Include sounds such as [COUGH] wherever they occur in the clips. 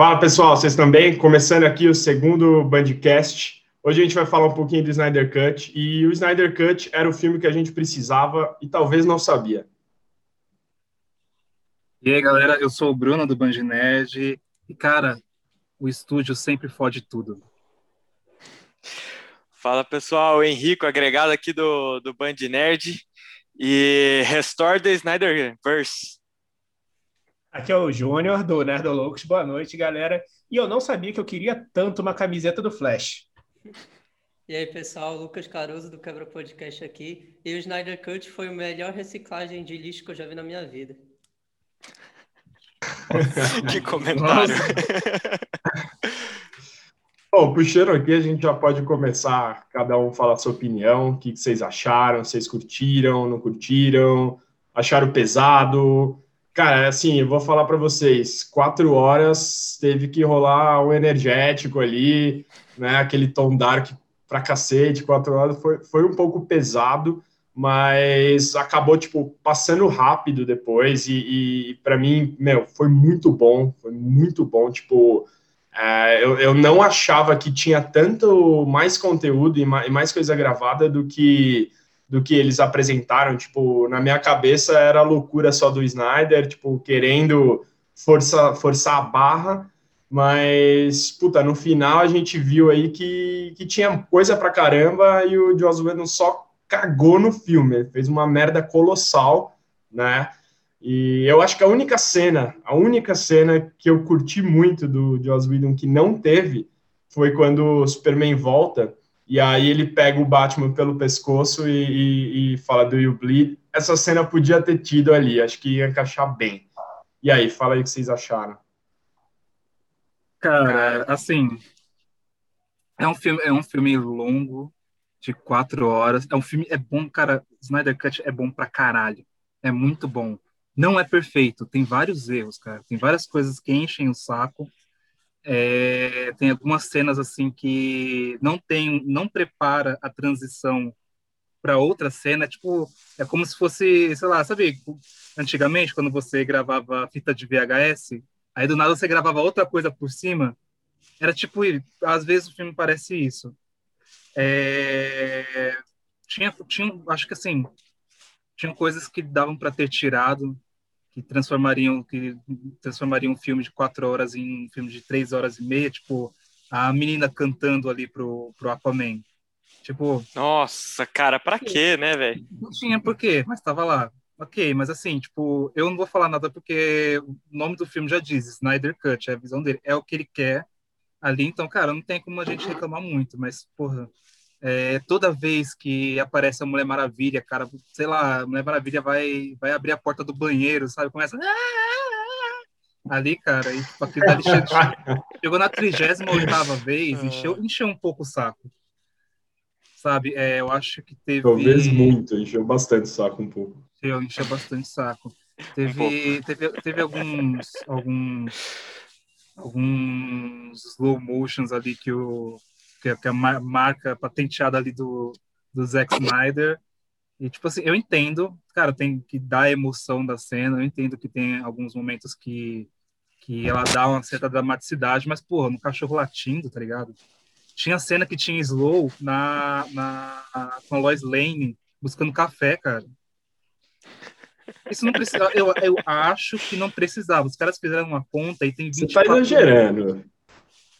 Fala pessoal, vocês também? Começando aqui o segundo Bandcast. Hoje a gente vai falar um pouquinho do Snyder Cut. E o Snyder Cut era o filme que a gente precisava e talvez não sabia. E aí galera, eu sou o Bruno do Band Nerd. E cara, o estúdio sempre fode tudo. Fala pessoal, o Henrico, agregado aqui do, do Band Nerd. E Restore the Snyderverse. Aqui é o Júnior, do Nerdolocos. Boa noite, galera. E eu não sabia que eu queria tanto uma camiseta do Flash. E aí, pessoal, Lucas Caruso, do Quebra Podcast aqui. E o Snyder Cut foi a melhor reciclagem de lixo que eu já vi na minha vida. [LAUGHS] que comentário. [LAUGHS] Bom, puxando aqui, a gente já pode começar, cada um falar a sua opinião, o que vocês acharam, vocês curtiram, não curtiram, acharam pesado, Cara, assim, eu vou falar para vocês, quatro horas teve que rolar um energético ali, né? Aquele tom dark pra cacete, quatro horas foi, foi um pouco pesado, mas acabou, tipo, passando rápido depois e, e para mim, meu, foi muito bom, foi muito bom, tipo, é, eu, eu não achava que tinha tanto mais conteúdo e mais, e mais coisa gravada do que do que eles apresentaram. Tipo, na minha cabeça era a loucura só do Snyder, tipo, querendo força, forçar a barra, mas, puta, no final a gente viu aí que, que tinha coisa pra caramba e o Joss Whedon só cagou no filme, ele fez uma merda colossal, né? E eu acho que a única cena, a única cena que eu curti muito do Joss Whedon que não teve foi quando o Superman volta e aí ele pega o Batman pelo pescoço e, e, e fala do You Bleed. Essa cena podia ter tido ali, acho que ia encaixar bem. E aí, fala aí o que vocês acharam. Cara, assim, é um filme, é um filme longo, de quatro horas. É um filme, é bom, cara. Snyder Cut é bom pra caralho. É muito bom. Não é perfeito, tem vários erros, cara. Tem várias coisas que enchem o saco. É, tem algumas cenas assim que não tem, não prepara a transição para outra cena, tipo, é como se fosse, sei lá, sabe, antigamente quando você gravava fita de VHS, aí do nada você gravava outra coisa por cima, era tipo, às vezes o filme parece isso. É, tinha, tinha, acho que assim, tinha coisas que davam para ter tirado, que transformariam que transformariam um filme de quatro horas em um filme de três horas e meia, tipo a menina cantando ali pro, pro Aquaman. Tipo. Nossa, cara, pra quê, né, velho? Não tinha por quê, mas tava lá. Ok, mas assim, tipo, eu não vou falar nada porque o nome do filme já diz, Snyder Cut, é a visão dele, é o que ele quer ali, então, cara, não tem como a gente reclamar muito, mas, porra, é, toda vez que aparece a Mulher Maravilha, cara, sei lá, a Mulher Maravilha vai, vai abrir a porta do banheiro, sabe? Começa. Ah, ah, ah", ali, cara, e tipo, aquilo ali chegou, chegou na 38 vez, encheu, encheu um pouco o saco. Sabe? É, eu acho que teve. Talvez muito, encheu bastante o saco um pouco. Encheu, encheu bastante saco. Teve, teve, teve alguns, alguns, alguns slow motions ali que o que, é, que é a marca patenteada ali do, do Zack Snyder. E, tipo assim, eu entendo, cara, tem que dar a emoção da cena, eu entendo que tem alguns momentos que, que ela dá uma certa dramaticidade, mas, porra, no cachorro latindo, tá ligado? Tinha cena que tinha slow na, na, com a Lois Lane buscando café, cara. Isso não precisava, eu, eu acho que não precisava. Os caras fizeram uma conta e tem 20 Você tá exagerando.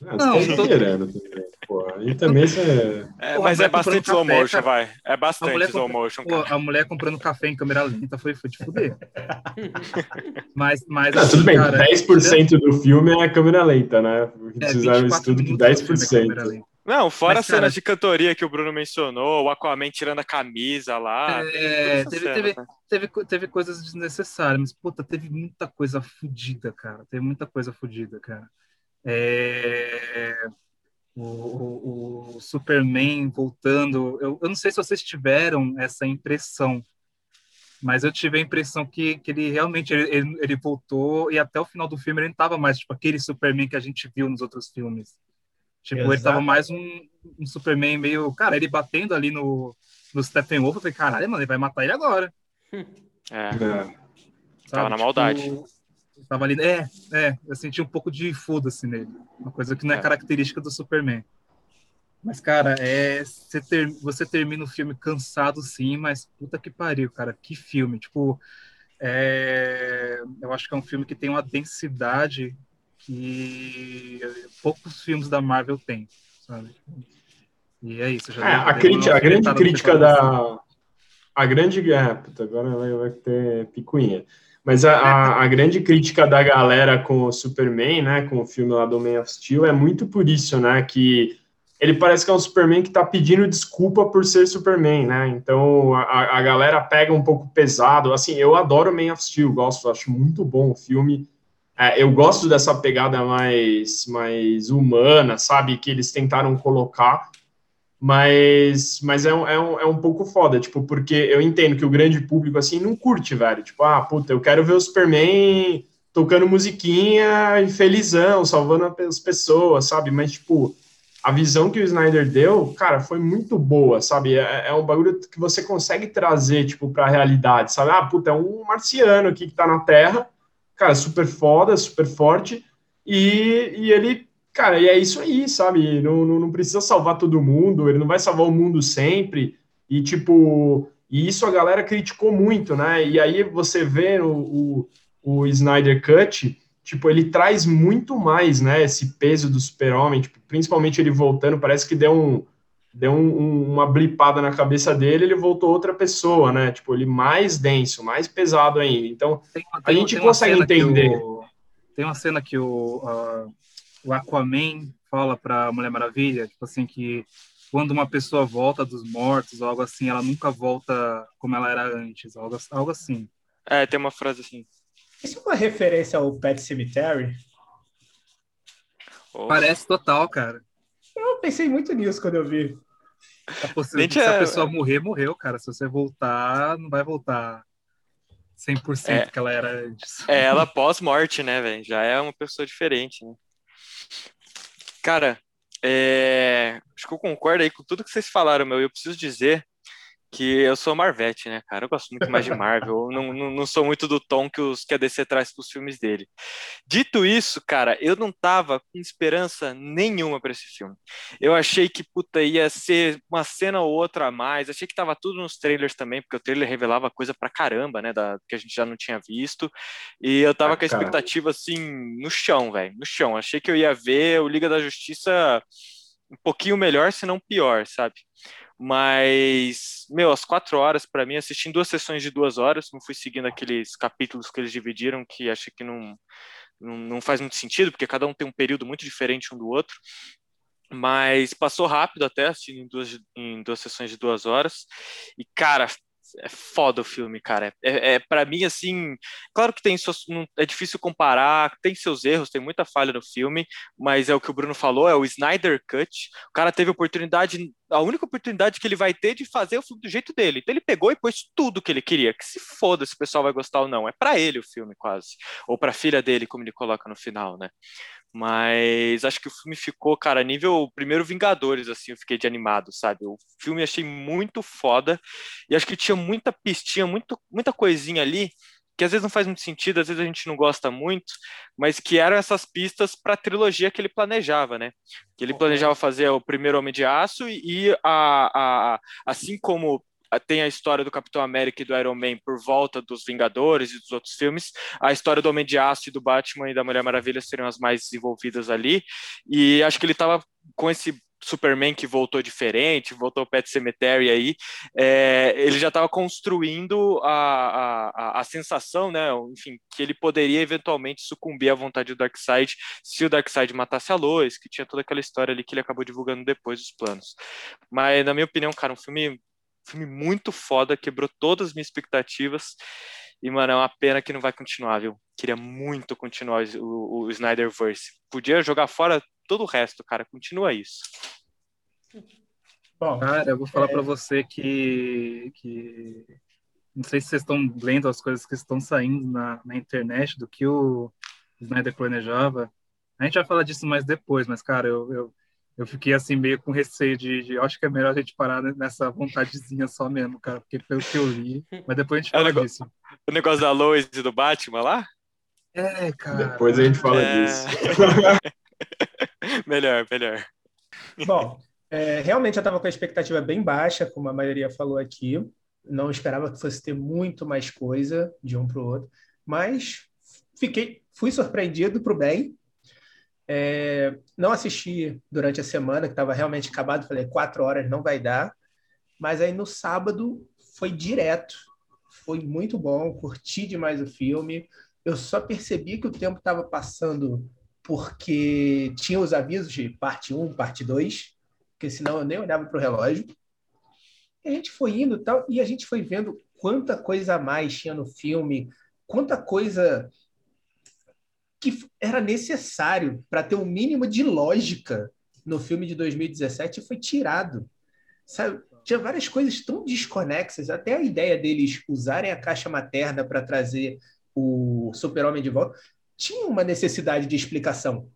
Ah, não, você tá exagerando também. Pô, aí também você. É, mas é bastante slow motion, vai. É bastante slow motion. Pô, a mulher comprando café em câmera lenta foi, foi de fuder. [LAUGHS] mas, mas não, assim, tudo bem, cara, 10% do filme é câmera lenta, né? É, fizeram isso tudo que 10%. Não, fora Mas, as cenas de cantoria que o Bruno mencionou, o Aquaman tirando a camisa lá. É, teve, cena, teve, né? teve, teve, coisas desnecessárias, mas puta, teve muita coisa fodida, cara. Teve muita coisa fodida, cara. É, o, o, o, Superman voltando. Eu, eu não sei se vocês tiveram essa impressão, mas eu tive a impressão que, que ele realmente ele, ele voltou e até o final do filme ele não estava mais tipo aquele Superman que a gente viu nos outros filmes. Tipo, Exato. ele estava mais um, um, Superman meio. Cara, ele batendo ali no, no Steppenwolf, eu falei, caralho, mano, ele vai matar ele agora. É. é. Tava na maldade. Tava ali. É, é, eu senti um pouco de foda-se nele. Uma coisa que não é, É. característica do Superman. Mas, cara, é, você, ter, você termina o filme cansado, sim, mas puta que pariu, cara. Que filme. Tipo, é, eu acho que é um filme que tem uma densidade que poucos filmes da Marvel têm, sabe? E é isso. Já É, a, crítica, a grande crítica da. A grande. É, puta, agora vai, vai ter picuinha. Mas a, a, a grande crítica da galera com o Superman, né? Com o filme lá do Man of Steel, é muito por isso, né? Que ele parece que é um Superman que tá pedindo desculpa por ser Superman, né? Então a, a galera pega um pouco pesado. Assim, eu adoro Man of Steel, gosto, acho muito bom o filme. É, eu gosto dessa pegada mais, mais humana, sabe? Que eles tentaram colocar mas, mas é, um, é, um, é um pouco foda, tipo, porque eu entendo que o grande público, assim, não curte, velho. Tipo, ah, puta, eu quero ver o Superman tocando musiquinha e felizão, salvando as pessoas, sabe? Mas, tipo, a visão que o Snyder deu, cara, foi muito boa, sabe? É, é um bagulho que você consegue trazer, tipo, pra realidade, sabe? Ah, puta, é um marciano aqui que tá na Terra, cara, super foda, super forte, e, e ele Cara, e é isso aí, sabe? Não, não, não, precisa salvar todo mundo, ele não vai salvar o mundo sempre. E, tipo, e isso a galera criticou muito, né? E aí você vê o, o, o Snyder Cut, tipo, ele traz muito mais, né? Esse peso do super-homem, tipo, principalmente ele voltando, parece que deu, um, deu um, um, uma blipada na cabeça dele, ele voltou outra pessoa, né? Tipo, ele mais denso, mais pesado ainda. Então, tem, a tem, gente consegue entender. O, tem uma cena que o. Uh o Aquaman fala para Mulher Maravilha, tipo assim, que quando uma pessoa volta dos mortos, ou algo assim, ela nunca volta como ela era antes, algo, algo assim. É, tem uma frase assim. Isso é uma referência ao Pet Cemetery? Oh. Parece total, cara. Eu pensei muito nisso quando eu vi. Se, se a pessoa morrer, morreu, cara. Se você voltar, não vai voltar 100% é, que ela era antes. É ela pós-morte, né, velho? Já é uma pessoa diferente, né? Cara, é... acho que eu concordo aí com tudo que vocês falaram, meu. Eu preciso dizer que eu sou Marvete, né, cara? Eu gosto muito mais de Marvel. Não, não, não sou muito do tom que, os, que a DC traz pros filmes dele. Dito isso, cara, eu não tava com esperança nenhuma para esse filme. Eu achei que, puta, ia ser uma cena ou outra a mais. Achei que tava tudo nos trailers também, porque o trailer revelava coisa pra caramba, né, da, que a gente já não tinha visto. E eu tava ah, com a expectativa, assim, no chão, velho, no chão. Achei que eu ia ver o Liga da Justiça um pouquinho melhor, se não pior, sabe? Mas, meu, as quatro horas, para mim, assistindo duas sessões de duas horas, não fui seguindo aqueles capítulos que eles dividiram, que achei que não, não, não faz muito sentido, porque cada um tem um período muito diferente um do outro. Mas passou rápido até, assistindo em duas, em duas sessões de duas horas. E, cara, é foda o filme, cara. É, é para mim assim, claro que tem suas, é difícil comparar, tem seus erros, tem muita falha no filme, mas é o que o Bruno falou, é o Snyder Cut. O cara teve oportunidade, a única oportunidade que ele vai ter de fazer o filme do jeito dele. Então ele pegou e pôs tudo que ele queria. Que se foda se o pessoal vai gostar ou não, é para ele o filme quase, ou para filha dele, como ele coloca no final, né? Mas acho que o filme ficou, cara, nível primeiro Vingadores, assim, eu fiquei de animado, sabe? O filme achei muito foda e acho que tinha muita pistinha, muito, muita coisinha ali que às vezes não faz muito sentido, às vezes a gente não gosta muito, mas que eram essas pistas para a trilogia que ele planejava, né? Que ele planejava fazer o primeiro Homem de Aço e a, a, assim como tem a história do Capitão América e do Iron Man por volta dos Vingadores e dos outros filmes. A história do Homem de Aço e do Batman e da Mulher Maravilha seriam as mais desenvolvidas ali. E acho que ele estava com esse Superman que voltou diferente, voltou Pet Cemetery aí, é, ele já estava construindo a, a, a sensação, né, enfim, que ele poderia eventualmente sucumbir à vontade do Darkseid se o Darkseid matasse a Lois, que tinha toda aquela história ali que ele acabou divulgando depois dos planos. Mas, na minha opinião, cara, um filme filme muito foda, quebrou todas as minhas expectativas. E, mano, é uma pena que não vai continuar, viu? Queria muito continuar o, o Snyderverse. Podia jogar fora todo o resto, cara. Continua isso. Bom, cara, eu vou falar é... para você que, que. Não sei se vocês estão lendo as coisas que estão saindo na, na internet do que o Snyder planejava. A gente vai falar disso mais depois, mas, cara, eu, eu, eu fiquei assim meio com receio de, de, acho que é melhor a gente parar nessa vontadezinha só mesmo, cara, porque pelo que eu li, mas depois a gente fala é o disso. O negócio da Lois e do Batman lá? É, cara. Depois a gente fala É. disso. [LAUGHS] melhor, melhor. Bom, é, realmente eu estava com a expectativa bem baixa, como a maioria falou aqui. Não esperava que fosse ter muito mais coisa de um para o outro, mas fiquei, fui surpreendido para o bem. É, não assisti durante a semana, que estava realmente acabado. Falei, quatro horas não vai dar. Mas aí no sábado foi direto. Foi muito bom, curti demais o filme. Eu só percebi que o tempo estava passando porque tinha os avisos de parte 1, parte 2, porque senão eu nem olhava para o relógio. E a gente foi indo tal, e a gente foi vendo quanta coisa a mais tinha no filme, quanta coisa que era necessário para ter um mínimo de lógica no filme de 2017 foi tirado. Sabe? Tinha várias coisas tão desconexas, até a ideia deles usarem a caixa materna para trazer o super-homem de volta, tinha uma necessidade de explicação.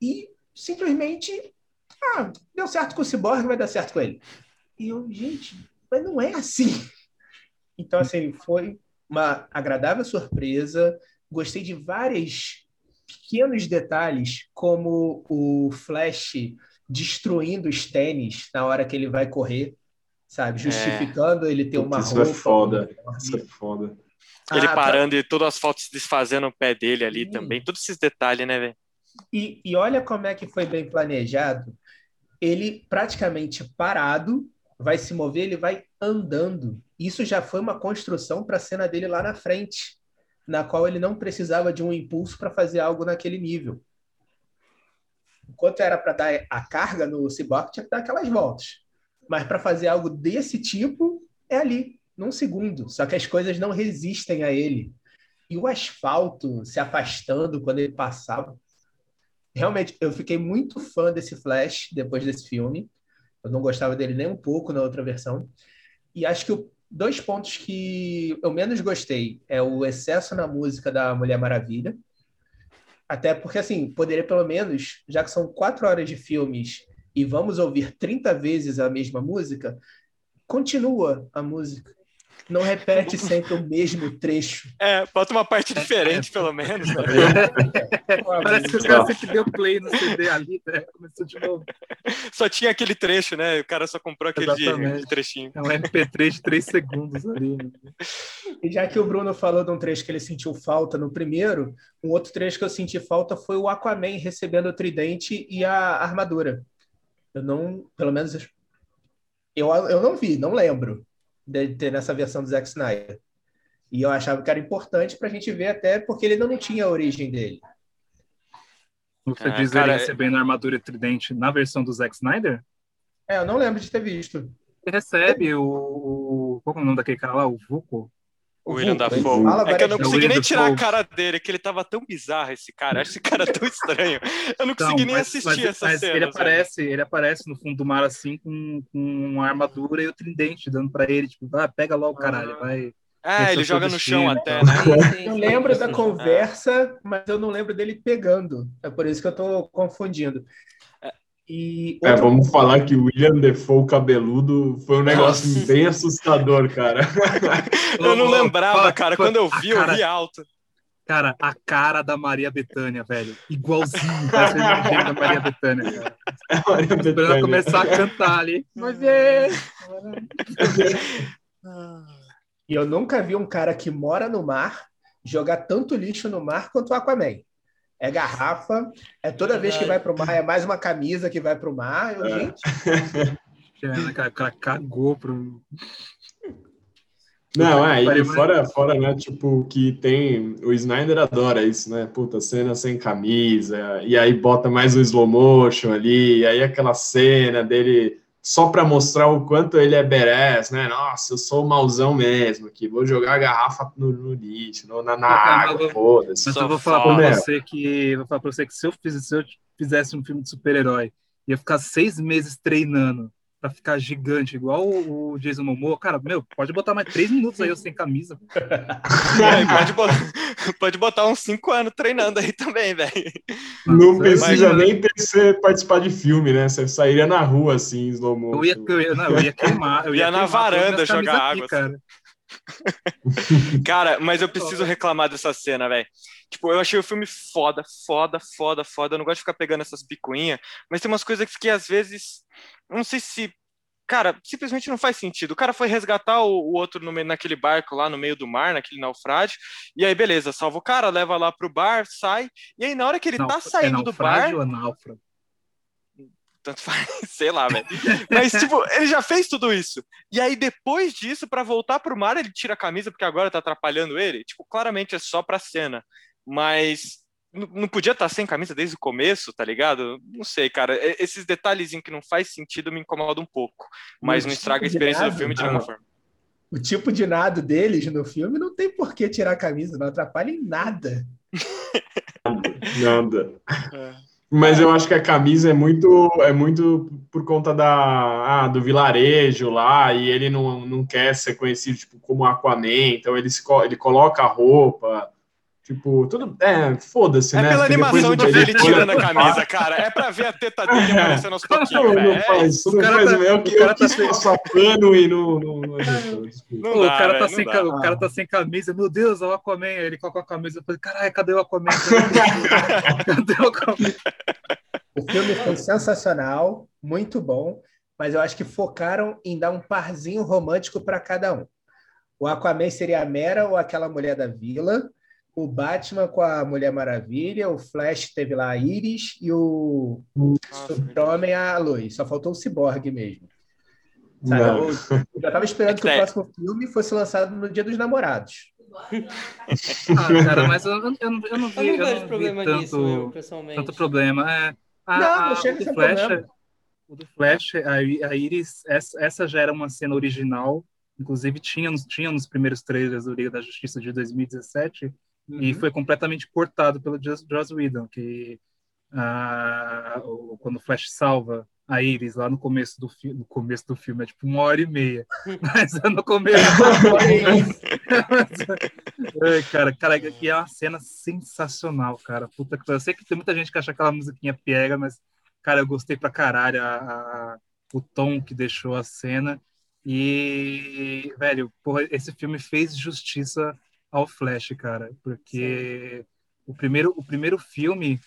E simplesmente, ah, deu certo com o Cyborg, vai dar certo com ele. E eu, gente, mas não é assim. Então, assim, foi uma agradável surpresa. Gostei de vários pequenos detalhes, como o Flash destruindo os tênis na hora que ele vai correr, sabe? Justificando ele ter uma Isso roupa. é foda. Isso é foda. Ele Ah, pra- parando e todas as fotos se desfazendo no pé dele ali Sim. também. Todos esses detalhes, né, velho? E, e olha como é que foi bem planejado. Ele praticamente parado, vai se mover, ele vai andando. Isso já foi uma construção para a cena dele lá na frente, na qual ele não precisava de um impulso para fazer algo naquele nível. Enquanto era para dar a carga no Cyborg, tinha que dar aquelas voltas. Mas para fazer algo desse tipo, é ali, num segundo. Só que as coisas não resistem a ele. E o asfalto se afastando quando ele passava. Realmente, eu fiquei muito fã desse Flash depois desse filme. Eu não gostava dele nem um pouco na outra versão. E acho que o- dois pontos que eu menos gostei é o excesso na música da Mulher Maravilha. Até porque, assim, poderia pelo menos, já que são quatro horas de filmes e vamos ouvir 30 vezes a mesma música, continua a música. Não repete sempre o mesmo trecho. É, bota uma parte diferente, pelo menos. Né? Parece que o cara sempre deu play no CD ali, né? Começou de novo. Só tinha aquele trecho, né? O cara só comprou aquele de, trechinho. É um MP3 de 3 segundos ali. né? E já que o Bruno falou de um trecho que ele sentiu falta no primeiro, um outro trecho que eu senti falta foi o Aquaman recebendo o tridente e a armadura. Eu não, pelo menos, eu, eu não vi, não lembro de ter nessa versão do Zack Snyder. E eu achava que era importante para a gente ver até porque ele ainda não tinha a origem dele. Você Ah, diz cara, ele recebendo a armadura e tridente na versão do Zack Snyder? É, eu não lembro de ter visto. Ele recebe o. qual é o nome daquele cara lá? O Vulco? O William Dafoe. fala É que eu não consegui nem William tirar a cara dele, que ele tava tão bizarro, esse cara. Acho esse cara tão estranho. Eu não consegui nem mas- assistir mas- essa mas cena. Ele aparece, ele aparece no fundo do mar assim com, com uma armadura e o tridente dando pra ele, tipo, vai, pega logo, caralho, vai. Ah, é ele o joga no chão até, né? [LAUGHS] Eu lembro da conversa, mas eu não lembro dele pegando. É por isso que eu estou confundindo. E É, vamos falar que o William Defoe cabeludo foi um negócio Nossa. bem assustador, cara. [LAUGHS] Eu não lembrava, cara. Quando eu vi, eu cara- vi alto. Cara, a cara da Maria Bethânia, velho. Igualzinho. Parece a da Maria Bethânia, cara. É a Maria Esperando Bethânia. começar a cantar ali. Mas é. E eu nunca vi um cara que mora no mar jogar tanto lixo no mar quanto o Aquaman. É garrafa, é toda vez que vai pro mar, é mais uma camisa que vai pro mar. Eu, É. Gente, né, cara, o cara cagou pro. Não, é, e fora, fora, né, tipo, que tem, o Snyder adora isso, né, puta, cena sem camisa, e aí bota mais o slow motion ali, e aí aquela cena dele, só pra mostrar o quanto ele é badass, né, nossa, eu sou o mauzão mesmo, que vou jogar a garrafa no, no lixo, no- na, na cara, água, foda-se. Mas Só eu vou falar pra fala. você que. Vou falar pra você que se eu, fiz, se eu fizesse um filme de super-herói, ia ficar seis meses treinando pra ficar gigante, igual o, o Jason Momoa. Cara, meu, pode botar mais três minutos aí eu sem camisa. É, [LAUGHS] pode, botar, pode botar uns 5 anos treinando aí também, velho. Não precisa imagina. nem ter que ser participar de filme, né, você sairia na rua, assim, slow motion. Eu ia, eu ia, não, eu ia queimar. Eu [LAUGHS] ia, Ia na queimar todas varanda jogar aqui, água, cara. [LAUGHS] Cara, mas eu preciso reclamar dessa cena, velho. Tipo, eu achei o filme foda, foda, foda, foda. Eu não gosto de ficar pegando essas picuinhas, mas tem umas coisas que às vezes. Não sei se. Cara, simplesmente não faz sentido. O cara foi resgatar o, o outro no, naquele barco lá no meio do mar, naquele naufrágio. E aí, beleza, salva o cara, leva lá pro bar, sai. E aí, na hora que ele Não, tá saindo é do bar. ou náufrago? tanto faz, [LAUGHS] sei lá, velho. Mas, tipo, ele já fez tudo isso. E aí, depois disso, pra voltar pro mar, ele tira a camisa porque agora tá atrapalhando ele. Tipo, claramente é só pra cena. Mas não podia estar sem camisa desde o começo, tá ligado? Não sei, cara. Esses detalhezinhos que não faz sentido me incomodam um pouco. Mas No não estraga a tipo de experiência do nada, filme de não. nenhuma forma. O tipo de nado deles no filme não tem por que tirar a camisa, não atrapalha em nada. Nada. É. Mas eu acho que a camisa é muito, é muito por conta da, ah, do vilarejo lá, e ele não, não quer ser conhecido tipo, como Aquaman, então ele, se, ele coloca a roupa, tipo, tudo. É, foda-se, É né? pela Porque depois animação de ver ele tirando a camisa, [LAUGHS] cara. É pra ver a teta dele aparecendo aos Não, pouquinhos, não velho. É faz, isso. não O cara faz tá- mesmo. Eu, o que- cara tá quis sem- passar pano e não, não, não. [LAUGHS] Não dá, o, cara tá velho, sem, não dá. o cara tá sem camisa, meu Deus, é o Aquaman. Aí ele coloca a camisa e fala, caralho, cadê o Aquaman? [LAUGHS] Cadê o Aquaman? O filme foi sensacional, muito bom, mas eu acho que focaram em dar um parzinho romântico para cada um. O Aquaman seria a Mera ou aquela mulher da vila, o Batman com a Mulher Maravilha, o Flash teve lá a Iris e o Super-Homem a Lois. Só faltou o Cyborg mesmo. Sabe? Não. Eu, eu já estava esperando que o É. próximo filme fosse lançado no Dia dos Namorados. [LAUGHS] Ah, cara, mas eu, eu, eu não, vi, Eu não eu vejo não vi problema tanto, nisso, eu, pessoalmente. tanto problema. É, a, Não, a- não chega o a do ser Flash, problema. o do Flash, a, a Iris, essa, essa já era uma cena original, inclusive tinha, nos- tinha nos primeiros trailers do Liga da Justiça de 2017, e Uhum. foi completamente cortado pelo Joss Joss Whedon, que ah, quando o Flash salva a Iris lá no começo do filme, no começo do filme é tipo uma hora e meia, [LAUGHS] mas é no começo. [LAUGHS] Cara, cara, que é uma cena sensacional, cara. Puta que pariu. Eu sei que tem muita gente que acha aquela musiquinha pega, mas, cara, eu gostei pra caralho a, a- o tom que deixou a cena. E, velho, porra, esse filme fez justiça ao Flash, cara, porque o primeiro, o primeiro filme,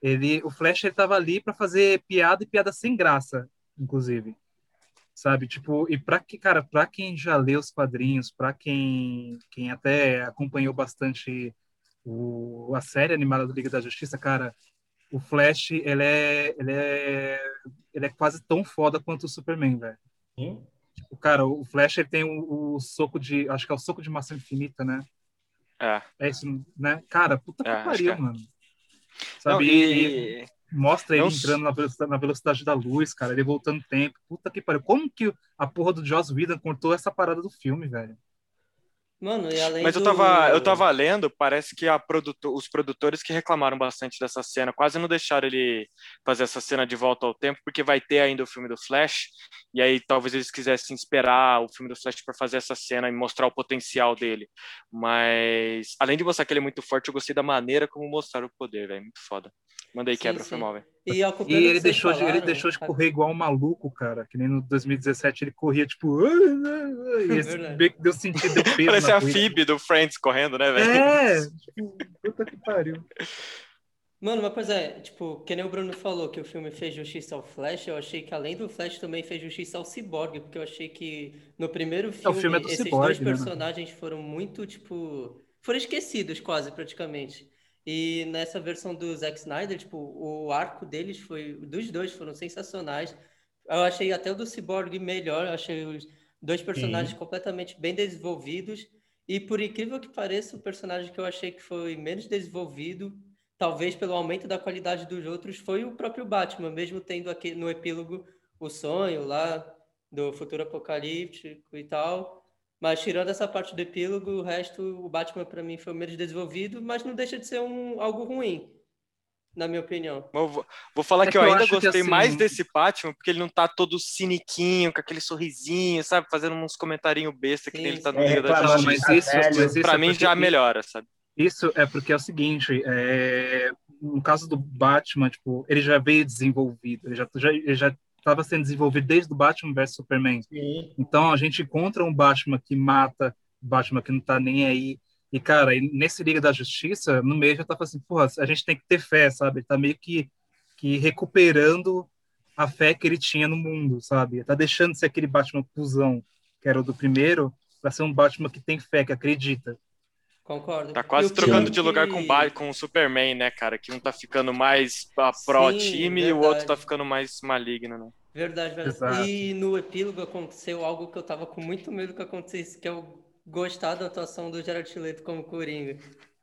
ele, o Flash ele tava ali pra fazer piada e piada sem graça, inclusive sabe? Tipo, e para que, cara, para quem já leu os quadrinhos, para quem, quem até acompanhou bastante o, a série animada do Liga da Justiça, cara, o Flash, ele é, ele é, ele é quase tão foda quanto o Superman, velho. Sim. O cara, o Flash ele tem o, o soco de, acho que é o soco de maçã infinita, né? É. É isso, né? Cara, puta que É, pariu, que é. mano. Não, Sabe? e- E- Mostra ele Não- entrando na velocidade, na velocidade da luz, cara, ele voltando tempo. Puta que pariu. Como que a porra do Joss Whedon cortou essa parada do filme, velho? Mano, e além Mas eu do... tava, eu tava lendo, parece que a produto, os produtores que reclamaram bastante dessa cena, quase não deixaram ele fazer essa cena de volta ao tempo, porque vai ter ainda o filme do Flash, e aí talvez eles quisessem esperar o filme do Flash para fazer essa cena e mostrar o potencial dele. Mas, além de mostrar que ele é muito forte, eu gostei da maneira como mostraram o poder, velho. Muito foda. Mandei quebra, sim. foi mal, velho. E, E ele deixou, de, ele falaram, deixou de correr igual um maluco, cara. Que nem no 2017 ele corria, tipo. E [LAUGHS] esse Verdade. meio que deu sentido, deu peso. Parece a. Phoebe do Friends correndo, né, velho? É! [LAUGHS] Tipo, puta que pariu. Mano, mas pois é, tipo, que nem o Bruno falou que o filme fez justiça ao Flash, eu achei que além do Flash também fez justiça ao Cyborg, porque eu achei que no primeiro filme, filme é do esses Cyborg, dois né, personagens foram muito, tipo, foram esquecidos quase, praticamente. E nessa versão do Zack Snyder, tipo, o arco deles foi, dos dois foram sensacionais. Eu achei até o do Cyborg melhor, eu achei os dois personagens completamente bem desenvolvidos. E por incrível que pareça, o personagem que eu achei que foi menos desenvolvido talvez pelo aumento da qualidade dos outros, foi o próprio Batman, mesmo tendo aqui no epílogo o sonho lá do futuro apocalíptico e tal. Mas tirando essa parte do epílogo, o resto, o Batman para mim foi menos desenvolvido, mas não deixa de ser um, algo ruim, na minha opinião. Eu vou, vou falar É que que eu ainda gostei assim- mais desse Batman, porque ele não tá todo ciniquinho, com aquele sorrisinho, sabe? Fazendo uns comentarinhos besta que Sim, ele tá no É, Liga da reclamando, Não, mas Justiça. tá isso, velho. mas isso Pra é mim porque- já melhora, sabe? Isso é porque é o seguinte, é, no caso do Batman, tipo, ele já veio desenvolvido, ele já já ele já estava sendo desenvolvido desde o Batman vs Superman. Sim. Então a gente encontra um Batman que mata Batman que não tá nem aí. E, cara, nesse Liga da Justiça, no meio já tá falando assim, porra, a gente tem que ter fé, sabe? Ele tá meio que, que recuperando a fé que ele tinha no mundo, sabe? Tá deixando de ser aquele Batman cuzão, que era o do primeiro, para ser um Batman que tem fé, que acredita. Concordo. Tá quase trocando de lugar com, com o Superman, né, cara? Que um tá ficando mais pró-time e o outro tá ficando mais maligno, né? Verdade, verdade. Exato. E no epílogo aconteceu algo que eu tava com muito medo que acontecesse, que é o gostar da atuação do Gerard Leto como Coringa.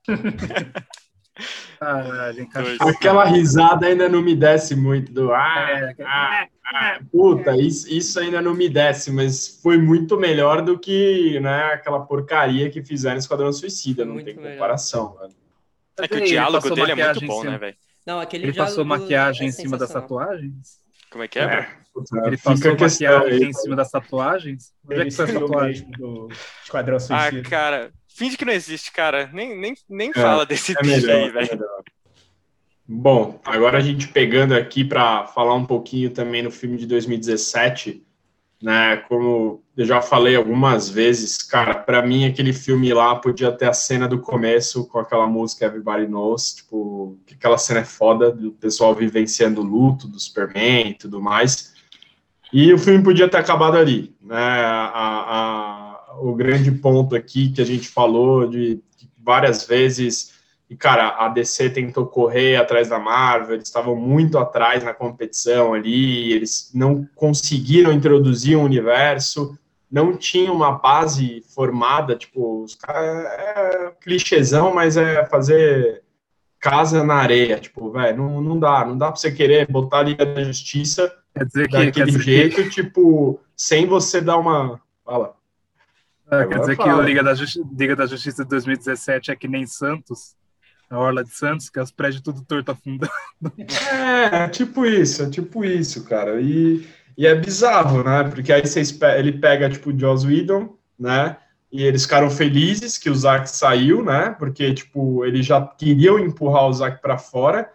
[LAUGHS] Caralho, Aquela risada ainda não me desce muito do ah, é, ah, ah, puta, isso, isso ainda não me desce, mas foi muito melhor do que né, aquela porcaria que fizeram Esquadrão Suicida, não muito tem comparação, velho. É que o diálogo dele é muito bom, né, velho? Não, aquele Ele passou maquiagem é em cima das tatuagens? Como é que é, é. Ele passou maquiagem em cima das tatuagens? Onde é que foi a tatuagem do Esquadrão Suicida? Ah, cara, finge que não existe, cara. Nem, nem, nem é, fala desse é bicho melhor, aí, velho. Bom, agora a gente pegando aqui para falar um pouquinho também no filme de 2017, né? Como eu já falei algumas vezes, cara, para mim aquele filme lá podia ter a cena do começo com aquela música Everybody Knows, tipo, que aquela cena é foda do pessoal vivenciando o luto do Superman e tudo mais. E o filme podia ter acabado ali, né? A, a o grande ponto aqui que a gente falou de, várias vezes. E, cara, a DC tentou correr atrás da Marvel, eles estavam muito atrás na competição ali, eles não conseguiram introduzir um universo, não tinha uma base formada, tipo, os caras. É clichêzão, mas é fazer casa na areia, tipo, velho, não, não dá, não dá pra você querer botar a Liga da Justiça daquele jeito, que... tipo, sem você dar uma. Fala. Ah, quer dizer fala. que o Liga da, Justi Liga da Justiça de 2017 é que nem Santos, a Orla de Santos, que é os prédios tudo torto afundando. É, tipo isso, é tipo isso, cara. E, e é bizarro, né? Porque aí vocês, ele pega, tipo, o Joss Whedon, né? E eles ficaram felizes que o Zack saiu, né? Porque, tipo, eles já queriam empurrar o Zack para fora.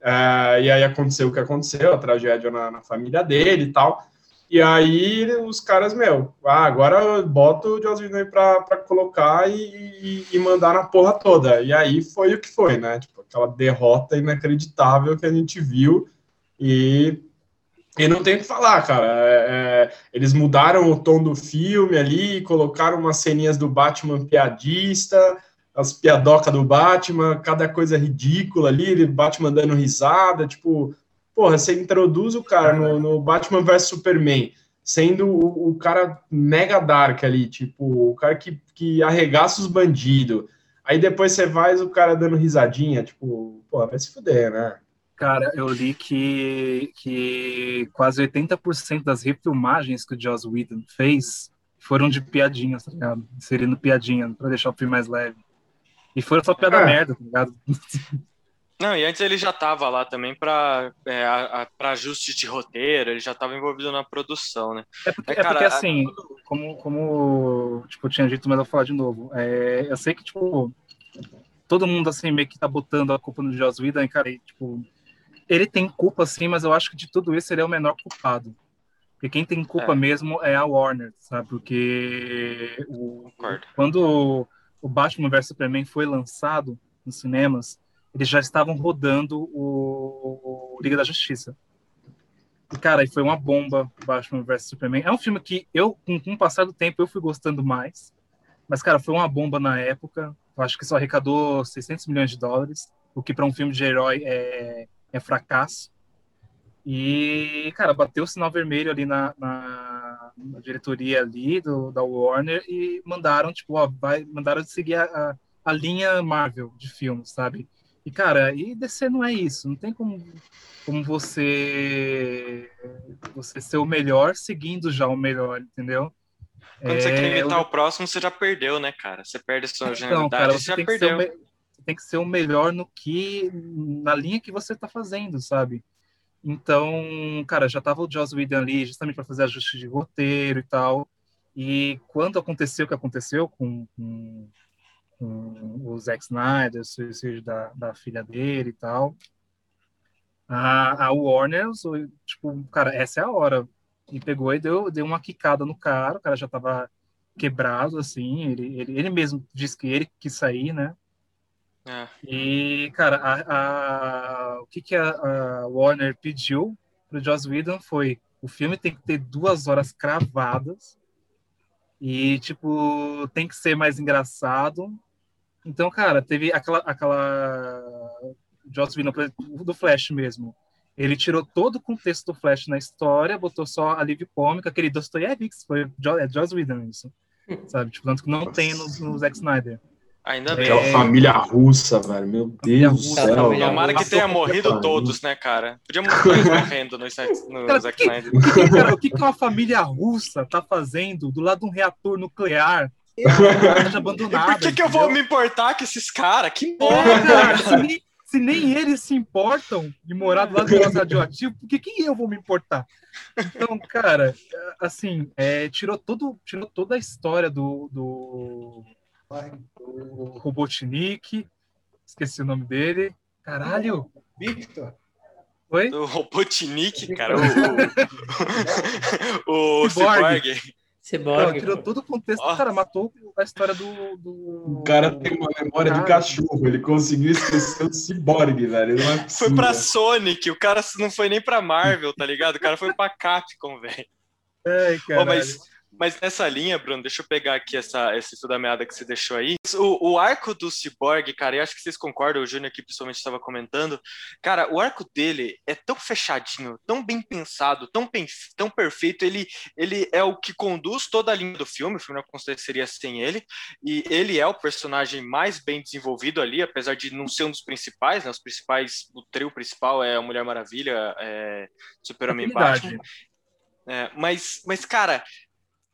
É, e aí aconteceu o que aconteceu, a tragédia na, na família dele e tal. E aí os caras, meu, ah, agora bota o Joss Whedon aí pra, pra colocar e, e, e, mandar na porra toda. E aí foi o que foi, né? Tipo, aquela derrota inacreditável que a gente viu. E, e não tem o que falar, cara. É, é, eles mudaram o tom do filme ali, colocaram umas ceninhas do Batman piadista, as piadocas do Batman, cada coisa ridícula ali, Batman dando risada, tipo, porra, você introduz o cara no, no Batman vs Superman, sendo o, o, cara mega dark ali, tipo, o cara que, que arregaça os bandidos. Aí depois você vai o cara dando risadinha, tipo, porra, vai se fuder, né? Cara, eu li que, que quase 80% das refilmagens que o Joss Whedon fez foram de piadinhas, tá ligado? Inserindo piadinha pra deixar o filme mais leve. E foram só piada é. merda, tá ligado? [LAUGHS] Não, e antes ele já estava lá também para é, ajuste de roteiro, ele já estava envolvido na produção, né? É porque, é, é porque assim, como, como tipo, eu tinha dito, mas eu vou falar de novo. É, eu sei que, tipo, todo mundo, assim, meio que tá botando a culpa no Joss Whedon, cara, e, tipo, ele tem culpa, sim, mas eu acho que de tudo isso ele é o menor culpado. Porque quem tem culpa é. mesmo é a Warner, sabe? Porque o, quando o Batman vs Superman foi lançado nos cinemas, eles já estavam rodando o, o Liga da Justiça. E, cara, e foi uma bomba Batman vs Superman. É um filme que eu, com, com o passar do tempo, eu fui gostando mais. Mas, cara, foi uma bomba na época. Eu acho que só arrecadou 600 milhões de dólares, o que para um filme de herói é, é fracasso. E, cara, bateu o sinal vermelho ali na, na, na diretoria ali do, da Warner e mandaram, tipo, ó, vai, mandaram seguir a, a, a linha Marvel de filmes, sabe? E, cara, e DC não é isso. Não tem como, como você, você ser o melhor seguindo já o melhor, entendeu? Quando é, você quer imitar eu... o próximo, você já perdeu, né, cara? Você perde a sua então, cara, você, você já perdeu. Tem que ser o melhor no que... na linha que você tá fazendo, sabe? Então, cara, já tava o Joss Whedon ali justamente para fazer ajuste de roteiro e tal. E quando aconteceu o que aconteceu com, com com o Zack Snyder, o suicídio da, da filha dele e tal. A, a Warner, tipo, cara, essa é a hora. E pegou e deu, deu uma quicada no cara, o cara já tava quebrado, assim. Ele, ele, ele mesmo disse que ele quis sair, né? É. E, cara, a, a- o que, que a, a Warner pediu pro Joss Whedon foi o filme tem que ter duas horas cravadas e, tipo, tem que ser mais engraçado. Então, cara, teve aquela, aquela Joss Whedon, do Flash mesmo. Ele tirou todo o contexto do Flash na história, botou só alívio cômico, aquele Dostoiévski, foi é Joss Whedon isso, sabe? Tipo, tanto que não tem no, no Zack Snyder. Ainda bem. Aquela É. família russa, velho. Meu Deus do russa, céu. família Tomara que tenha morrido todos, né, cara? Podia mostrar eles [LAUGHS] morrendo no, no Cara, Zack Snyder. O que, que uma família russa tá fazendo do lado de um reator nuclear? cidade E por que, que eu vou me importar com esses caras? Que É, porra, cara, se, nem, se nem eles se importam de morar do lado do negócio radioativo, por que, que eu vou me importar? Então, cara, assim, é, tirou, todo, tirou toda a história do, do, do Robotnik, esqueci o nome dele. Caralho, Victor. oi? do Robotnik, cara. O, o, Cyborg. Cyborg. Não, Cyborg. tirou todo o contexto, Ó. cara, matou a história do. do... O cara tem uma memória de Cara. cachorro. Ele conseguiu esquecer o ciborgue, velho. Não é Foi pra Sonic, o cara não foi nem pra Marvel, tá ligado? O cara foi pra Capcom, velho. Ai, Ô, caralho. mas, mas nessa linha, Bruno, deixa eu pegar aqui essa, esse fio da meada que você deixou aí. O, o arco do Cyborg, cara, eu acho que vocês concordam, o Júnior aqui principalmente estava comentando. Cara, o arco dele é tão fechadinho, tão bem pensado, tão, tão perfeito. Ele, ele é o que conduz toda a linha do filme, o filme não aconteceria sem ele. E ele é o personagem mais bem desenvolvido ali, apesar de não ser um dos principais, né? Os principais, o trio principal é a Mulher Maravilha, é Super-Homem e. Batman. É, mas, mas, cara,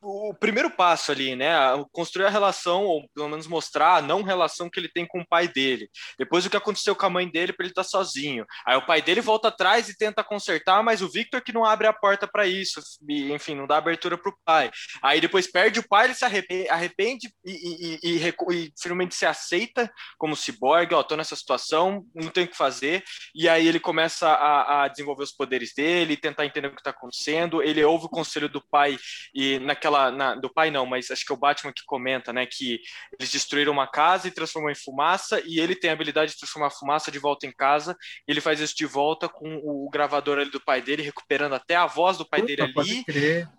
o primeiro passo ali, né? Construir a relação, ou pelo menos mostrar a não relação que ele tem com o pai dele. Depois o que aconteceu com a mãe dele para ele estar sozinho. Aí o pai dele volta atrás e tenta consertar, mas o Victor que não abre a porta para isso. E, enfim, não dá abertura para o pai. Aí depois perde o pai, ele se arrepe- arrepende e, e, e finalmente se aceita como ciborgue. Ó, tô nessa situação, não tenho o que fazer. E aí ele começa a, a desenvolver os poderes dele, tentar entender o que está acontecendo. Ele ouve o conselho do pai e naquela na- do pai não, mas acho que é o Batman que comenta, né, que eles destruíram uma casa e transformou em fumaça e ele tem a habilidade de transformar fumaça de volta em casa. E ele faz isso de volta com o gravador ali do pai dele, recuperando até a voz do pai Puta, dele ali. Pode crer.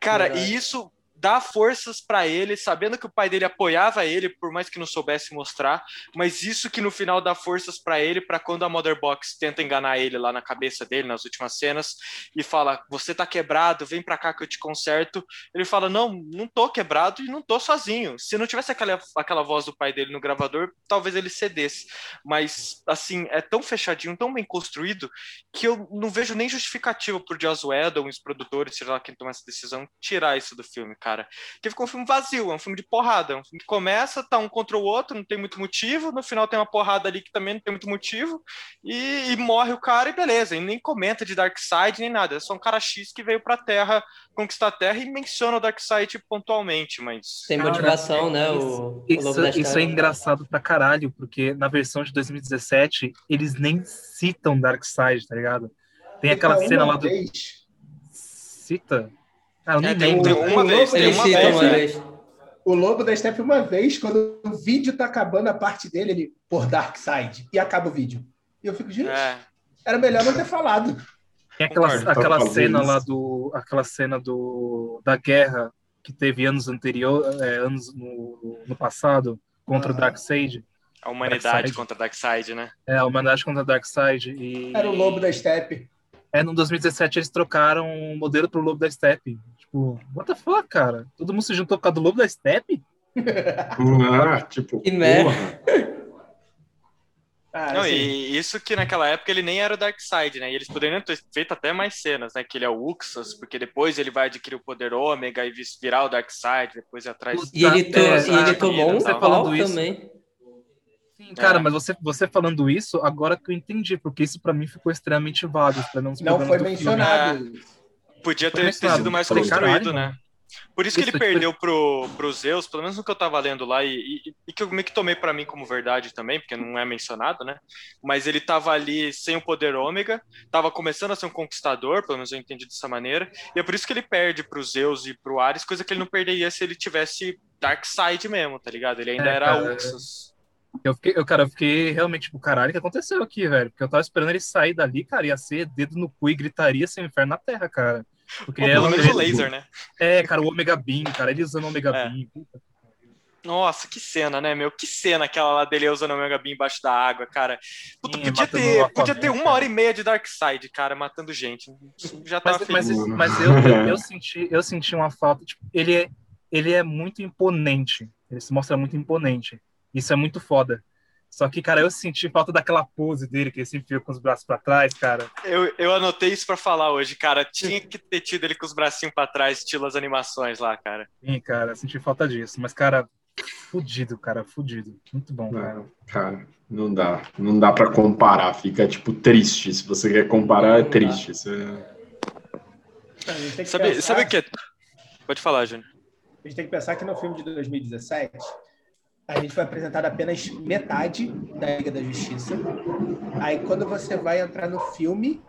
Cara, e isso dá forças pra ele, sabendo que o pai dele apoiava ele, por mais que não soubesse mostrar, mas isso que no final dá forças pra ele, pra quando a Mother Box tenta enganar ele lá na cabeça dele, nas últimas cenas, e fala: Você tá quebrado, vem pra cá que eu te conserto. Ele fala: Não, não tô quebrado e não tô sozinho. Se não tivesse aquela, aquela voz do pai dele no gravador, talvez ele cedesse. Mas, assim, é tão fechadinho, tão bem construído, que eu não vejo nem justificativa pro Joss Whedon os produtores, seja lá quem toma essa decisão, tirar isso do filme, cara. Porque ficou um filme vazio, é um filme de porrada, é um filme que começa, tá um contra o outro, não tem muito motivo, no final tem uma porrada ali que também não tem muito motivo, e, e morre o cara e beleza, e nem comenta de Darkseid nem nada, é só um cara X que veio pra Terra, conquistar a Terra e menciona o Darkseid pontualmente, mas... Tem Cara, motivação, né? O, o Isso, da isso é engraçado pra caralho, porque na versão de 2017 eles nem citam Darkseid, tá ligado? Tem aquela cena lá do. Cita? Ah, eu nem É, tem, tem uma O vez, Lobo tem uma vez, uma vez. O Lobo da Steppe, uma vez, quando o vídeo tá acabando a parte dele, ele, por Darkseid, e acaba o vídeo. E eu fico, gente, É, era melhor não ter falado. Tem aquela, Concordo. aquela cena lá do. Aquela cena do, da guerra que teve anos anteriores, anos no, no passado, contra o Aham. Darkseid. a humanidade Darkseid. contra Darkseid, né? É, a humanidade contra o Darkseid. E, Era o Lobo da Steppe. É, no 2017 eles trocaram o modelo pro Lobo da Steppe. Tipo, what the fuck, cara? Todo mundo se juntou por causa do Lobo da Steppe? Ah, [LAUGHS] tipo, Que merda. porra. Ah, Não, assim, e isso que naquela época ele nem era o Darkseid, né? E eles poderiam ter feito até mais cenas, né? Que ele é o Uxas, porque depois ele vai adquirir o poder ômega e virar o Darkseid, depois ir atrás. E ele, to- É, e ele ah, tomou um você falando isso. também. Sim, cara, É. mas você, você falando isso, agora que eu entendi, porque isso pra mim ficou extremamente vago. Pra não, não foi mencionado. Podia ter, ter sido mais construído, né? Por isso que ele tipo- perdeu pro, pro Zeus, pelo menos no que eu tava lendo lá, e, e- e que eu meio que tomei pra mim como verdade também, porque não é mencionado, né? Mas ele tava ali sem o poder ômega, tava começando a ser um conquistador, pelo menos eu entendi dessa maneira, e é por isso que ele perde pro Zeus e pro Ares, coisa que ele não perderia se ele tivesse Darkseid mesmo, tá ligado? Ele ainda É, era cara, Uxus. Eu fiquei, eu, cara, eu fiquei realmente, tipo, caralho, o que aconteceu aqui, velho? Porque eu tava esperando ele sair dali, cara, ia ser dedo no cu e gritaria sem o inferno na terra, cara. Porque Pô, pelo ela- menos o laser, né? É, cara, o Omega Beam, cara, ele usando o Omega É. Beam. puta. Nossa, que cena, né, meu? Que cena aquela lá dele usando o Mega Beam embaixo da água, cara. Puta, Sim, podia ter, podia ter uma hora e meia de Darkseid, cara, matando gente. Já tava Mas, mas, mas eu, eu, eu senti, eu senti uma falta, tipo, ele é, ele é muito imponente, ele se mostra muito imponente. Isso é muito foda. Só que, cara, eu senti falta daquela pose dele, que ele sempre fica com os braços pra trás, cara. Eu, eu anotei isso pra falar hoje, cara. Tinha que ter tido ele com os bracinhos pra trás, estilo as animações lá, cara. Sim, cara, eu senti falta disso. Mas, cara, fudido, cara, fudido. Muito bom, cara. Não, cara, não dá. Não dá pra comparar. Fica, tipo, triste. Se você quer comparar, é triste. Isso é- Sabe, pensar- sabe o que é? Pode falar, Júnior. A gente tem que pensar que no filme de 2017 a gente foi apresentado apenas metade da Liga da Justiça. Aí quando você vai entrar no filme,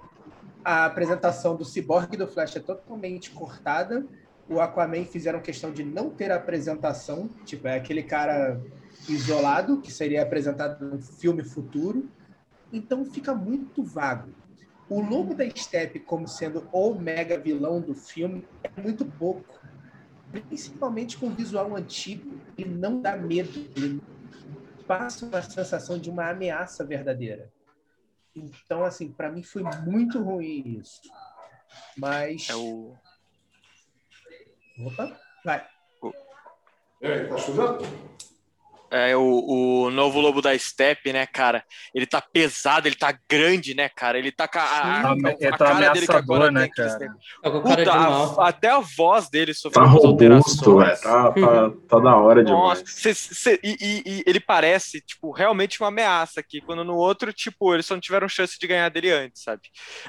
a apresentação do Cyborg e do Flash é totalmente cortada. O Aquaman fizeram questão de não ter apresentação, tipo, é aquele cara isolado que seria apresentado no filme futuro. Então fica muito vago. O Lobo da Steppe como sendo o mega vilão do filme é muito pouco principalmente com o visual antigo, ele não dá medo, ele passa uma sensação de uma ameaça verdadeira. Então, assim, para mim foi muito ruim isso. Mas. É o. Opa, vai. É o, o novo lobo da Steppe, né, cara? Ele tá pesado, ele tá grande, né, cara? Ele tá com a, a, Tá, a, ele a tá cara dele que agora ameaçador, né, cara? Tá cara de Puta, a- até a voz dele Tá sofreu umas robusto, alterações. velho. Tá, tá, tá da hora demais. Nossa, cê- cê- e, e- e ele parece, tipo, realmente uma ameaça aqui, quando no outro, tipo, eles só não tiveram chance de ganhar dele antes, sabe?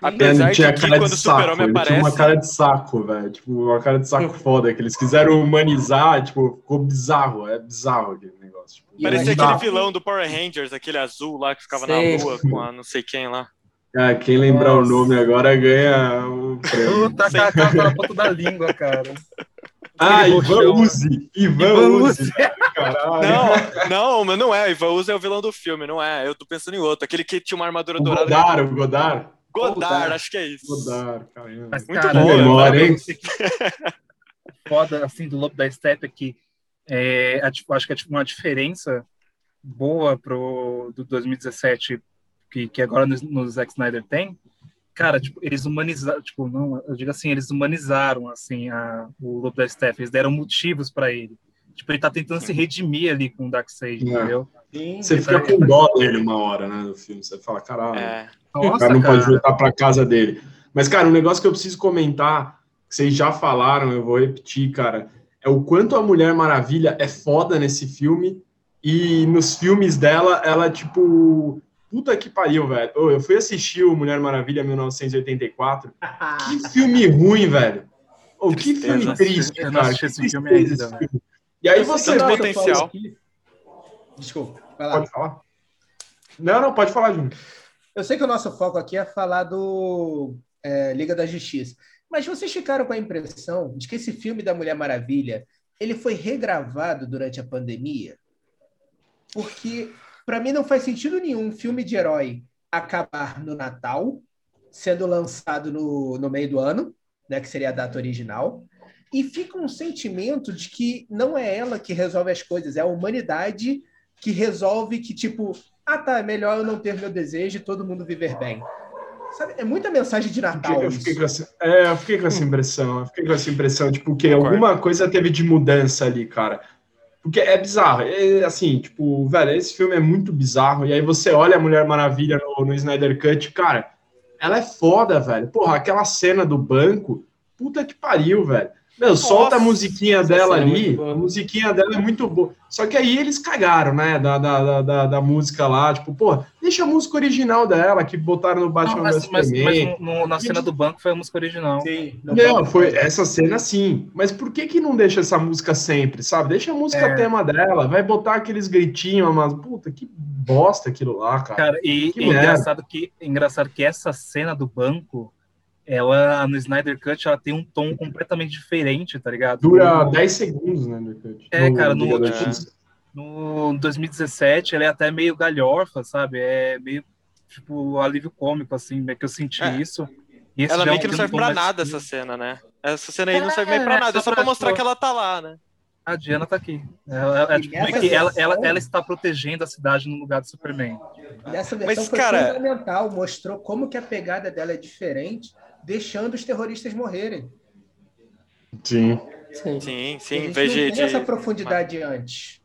Apesar Ele de que cara quando de o super-homem ele tinha aparece... uma cara de saco, velho. Tipo, uma cara de saco [LAUGHS] foda, que eles quiseram humanizar, tipo, ficou bizarro. É bizarro aquele negócio. Tipo, Parecia dá. aquele vilão do Power Rangers, aquele azul lá que ficava Sei. na lua com a não sei quem lá. Ah, quem lembrar Nossa. o nome agora ganha o prêmio. Puta, cara, tá na ponta da língua, cara. Ah, Aquele Ivan Uzi. Ivan, Ivan Uzi. Uzi. Caralho. Não, não, mas não é. Ivan Uzi é o vilão do filme, não é. Eu tô pensando em outro. Aquele que tinha uma armadura O dourada. Godard, o Godard. Godard, acho que é isso. Godard, caramba. Mas, Muito cara, bom, eu- memória, hein? [LAUGHS] Foda, assim, do Lobo da Steppe é que é, é, tipo, acho que é tipo, uma diferença boa pro do 2017 que, que agora no, no Zack Snyder tem. Cara, tipo, eles humanizaram, tipo, não, eu digo assim, eles humanizaram, assim, a, o Lobo da Steppe, eles deram motivos para ele. Tipo, ele tá tentando se redimir ali com o Darkseid, É. entendeu? Sim, Você fica com dó dele uma hora, né, no filme. Você fala, caralho. É. o Nossa, cara não cara. pode voltar pra casa dele. Mas, cara, um negócio que eu preciso comentar, que vocês já falaram, eu vou repetir, cara, é o quanto a Mulher Maravilha é foda nesse filme e nos filmes dela, ela, tipo, puta que pariu, velho. Eu fui assistir o Mulher Maravilha 1984, que [LAUGHS] filme ruim, velho. Ô, que filme triste, Eu não cara. assisti que esse filme ainda, esse filme. E aí Eu sei você vê- eu potencial. aqui- Desculpa, vai lá. Pode falar? Não, não, pode falar, Júnior. Eu sei que o nosso foco aqui é falar do é, Liga da Justiça, mas vocês ficaram com a impressão de que esse filme da Mulher Maravilha ele foi regravado durante a pandemia? Porque para mim não faz sentido nenhum um filme de herói acabar no Natal, sendo lançado no, no meio do ano, né, que seria a data original, e fica um sentimento de que não é ela que resolve as coisas, é a humanidade que resolve que, tipo, ah, tá, é melhor eu não ter meu desejo e todo mundo viver bem. Sabe, é muita mensagem de Natal Eu fiquei isso. com essa, é, eu fiquei com essa impressão. Eu fiquei com essa impressão, tipo, que Concordo. alguma coisa teve de mudança ali, cara. Porque é bizarro. É, assim, tipo, velho, esse filme é muito bizarro. E aí você olha a Mulher Maravilha no, no Snyder Cut, cara, ela é foda, velho. Porra, aquela cena do banco, puta que pariu, velho. Meu, solta a Nossa, musiquinha dela é ali, boa. a musiquinha dela é muito boa. Só que aí eles cagaram, né, da, da, da, da, música lá, tipo, pô, deixa a música original dela, que botaram no Batman Não, mas, mas, mas no- no- na cena do banco foi a música original. Sim. Não, foi essa cena sim. Mas por que que não deixa essa música sempre, sabe? Deixa a música É. tema dela, vai botar aqueles gritinhos, mas puta, que bosta aquilo lá, cara. Cara, e, Que e engraçado que engraçado que essa cena do banco, ela no Snyder Cut, ela tem um tom completamente diferente, tá ligado? Dura No- 10 segundos, né, Undercut? É, cara, no- Liga da é. Justiça. No 2017, ela é até meio galhofa, sabe? É meio tipo alívio cômico assim, é que eu senti É. isso. E esse Ela é meio um- que não serve pra nada essa cena, né? Essa cena aí não serve meio pra é nada, é só pra mostrar tipo, que ela tá lá, né? A Diana tá aqui. Ela, ela- é, E tipo, ela, ela, ela está protegendo a cidade no lugar do Superman. Nessa versão Mas, foi cara- fundamental, mostrou como que a pegada dela é diferente, deixando os terroristas morrerem. Sim. Sim. Sim, sim, em gente vez não de. de- essa profundidade antes.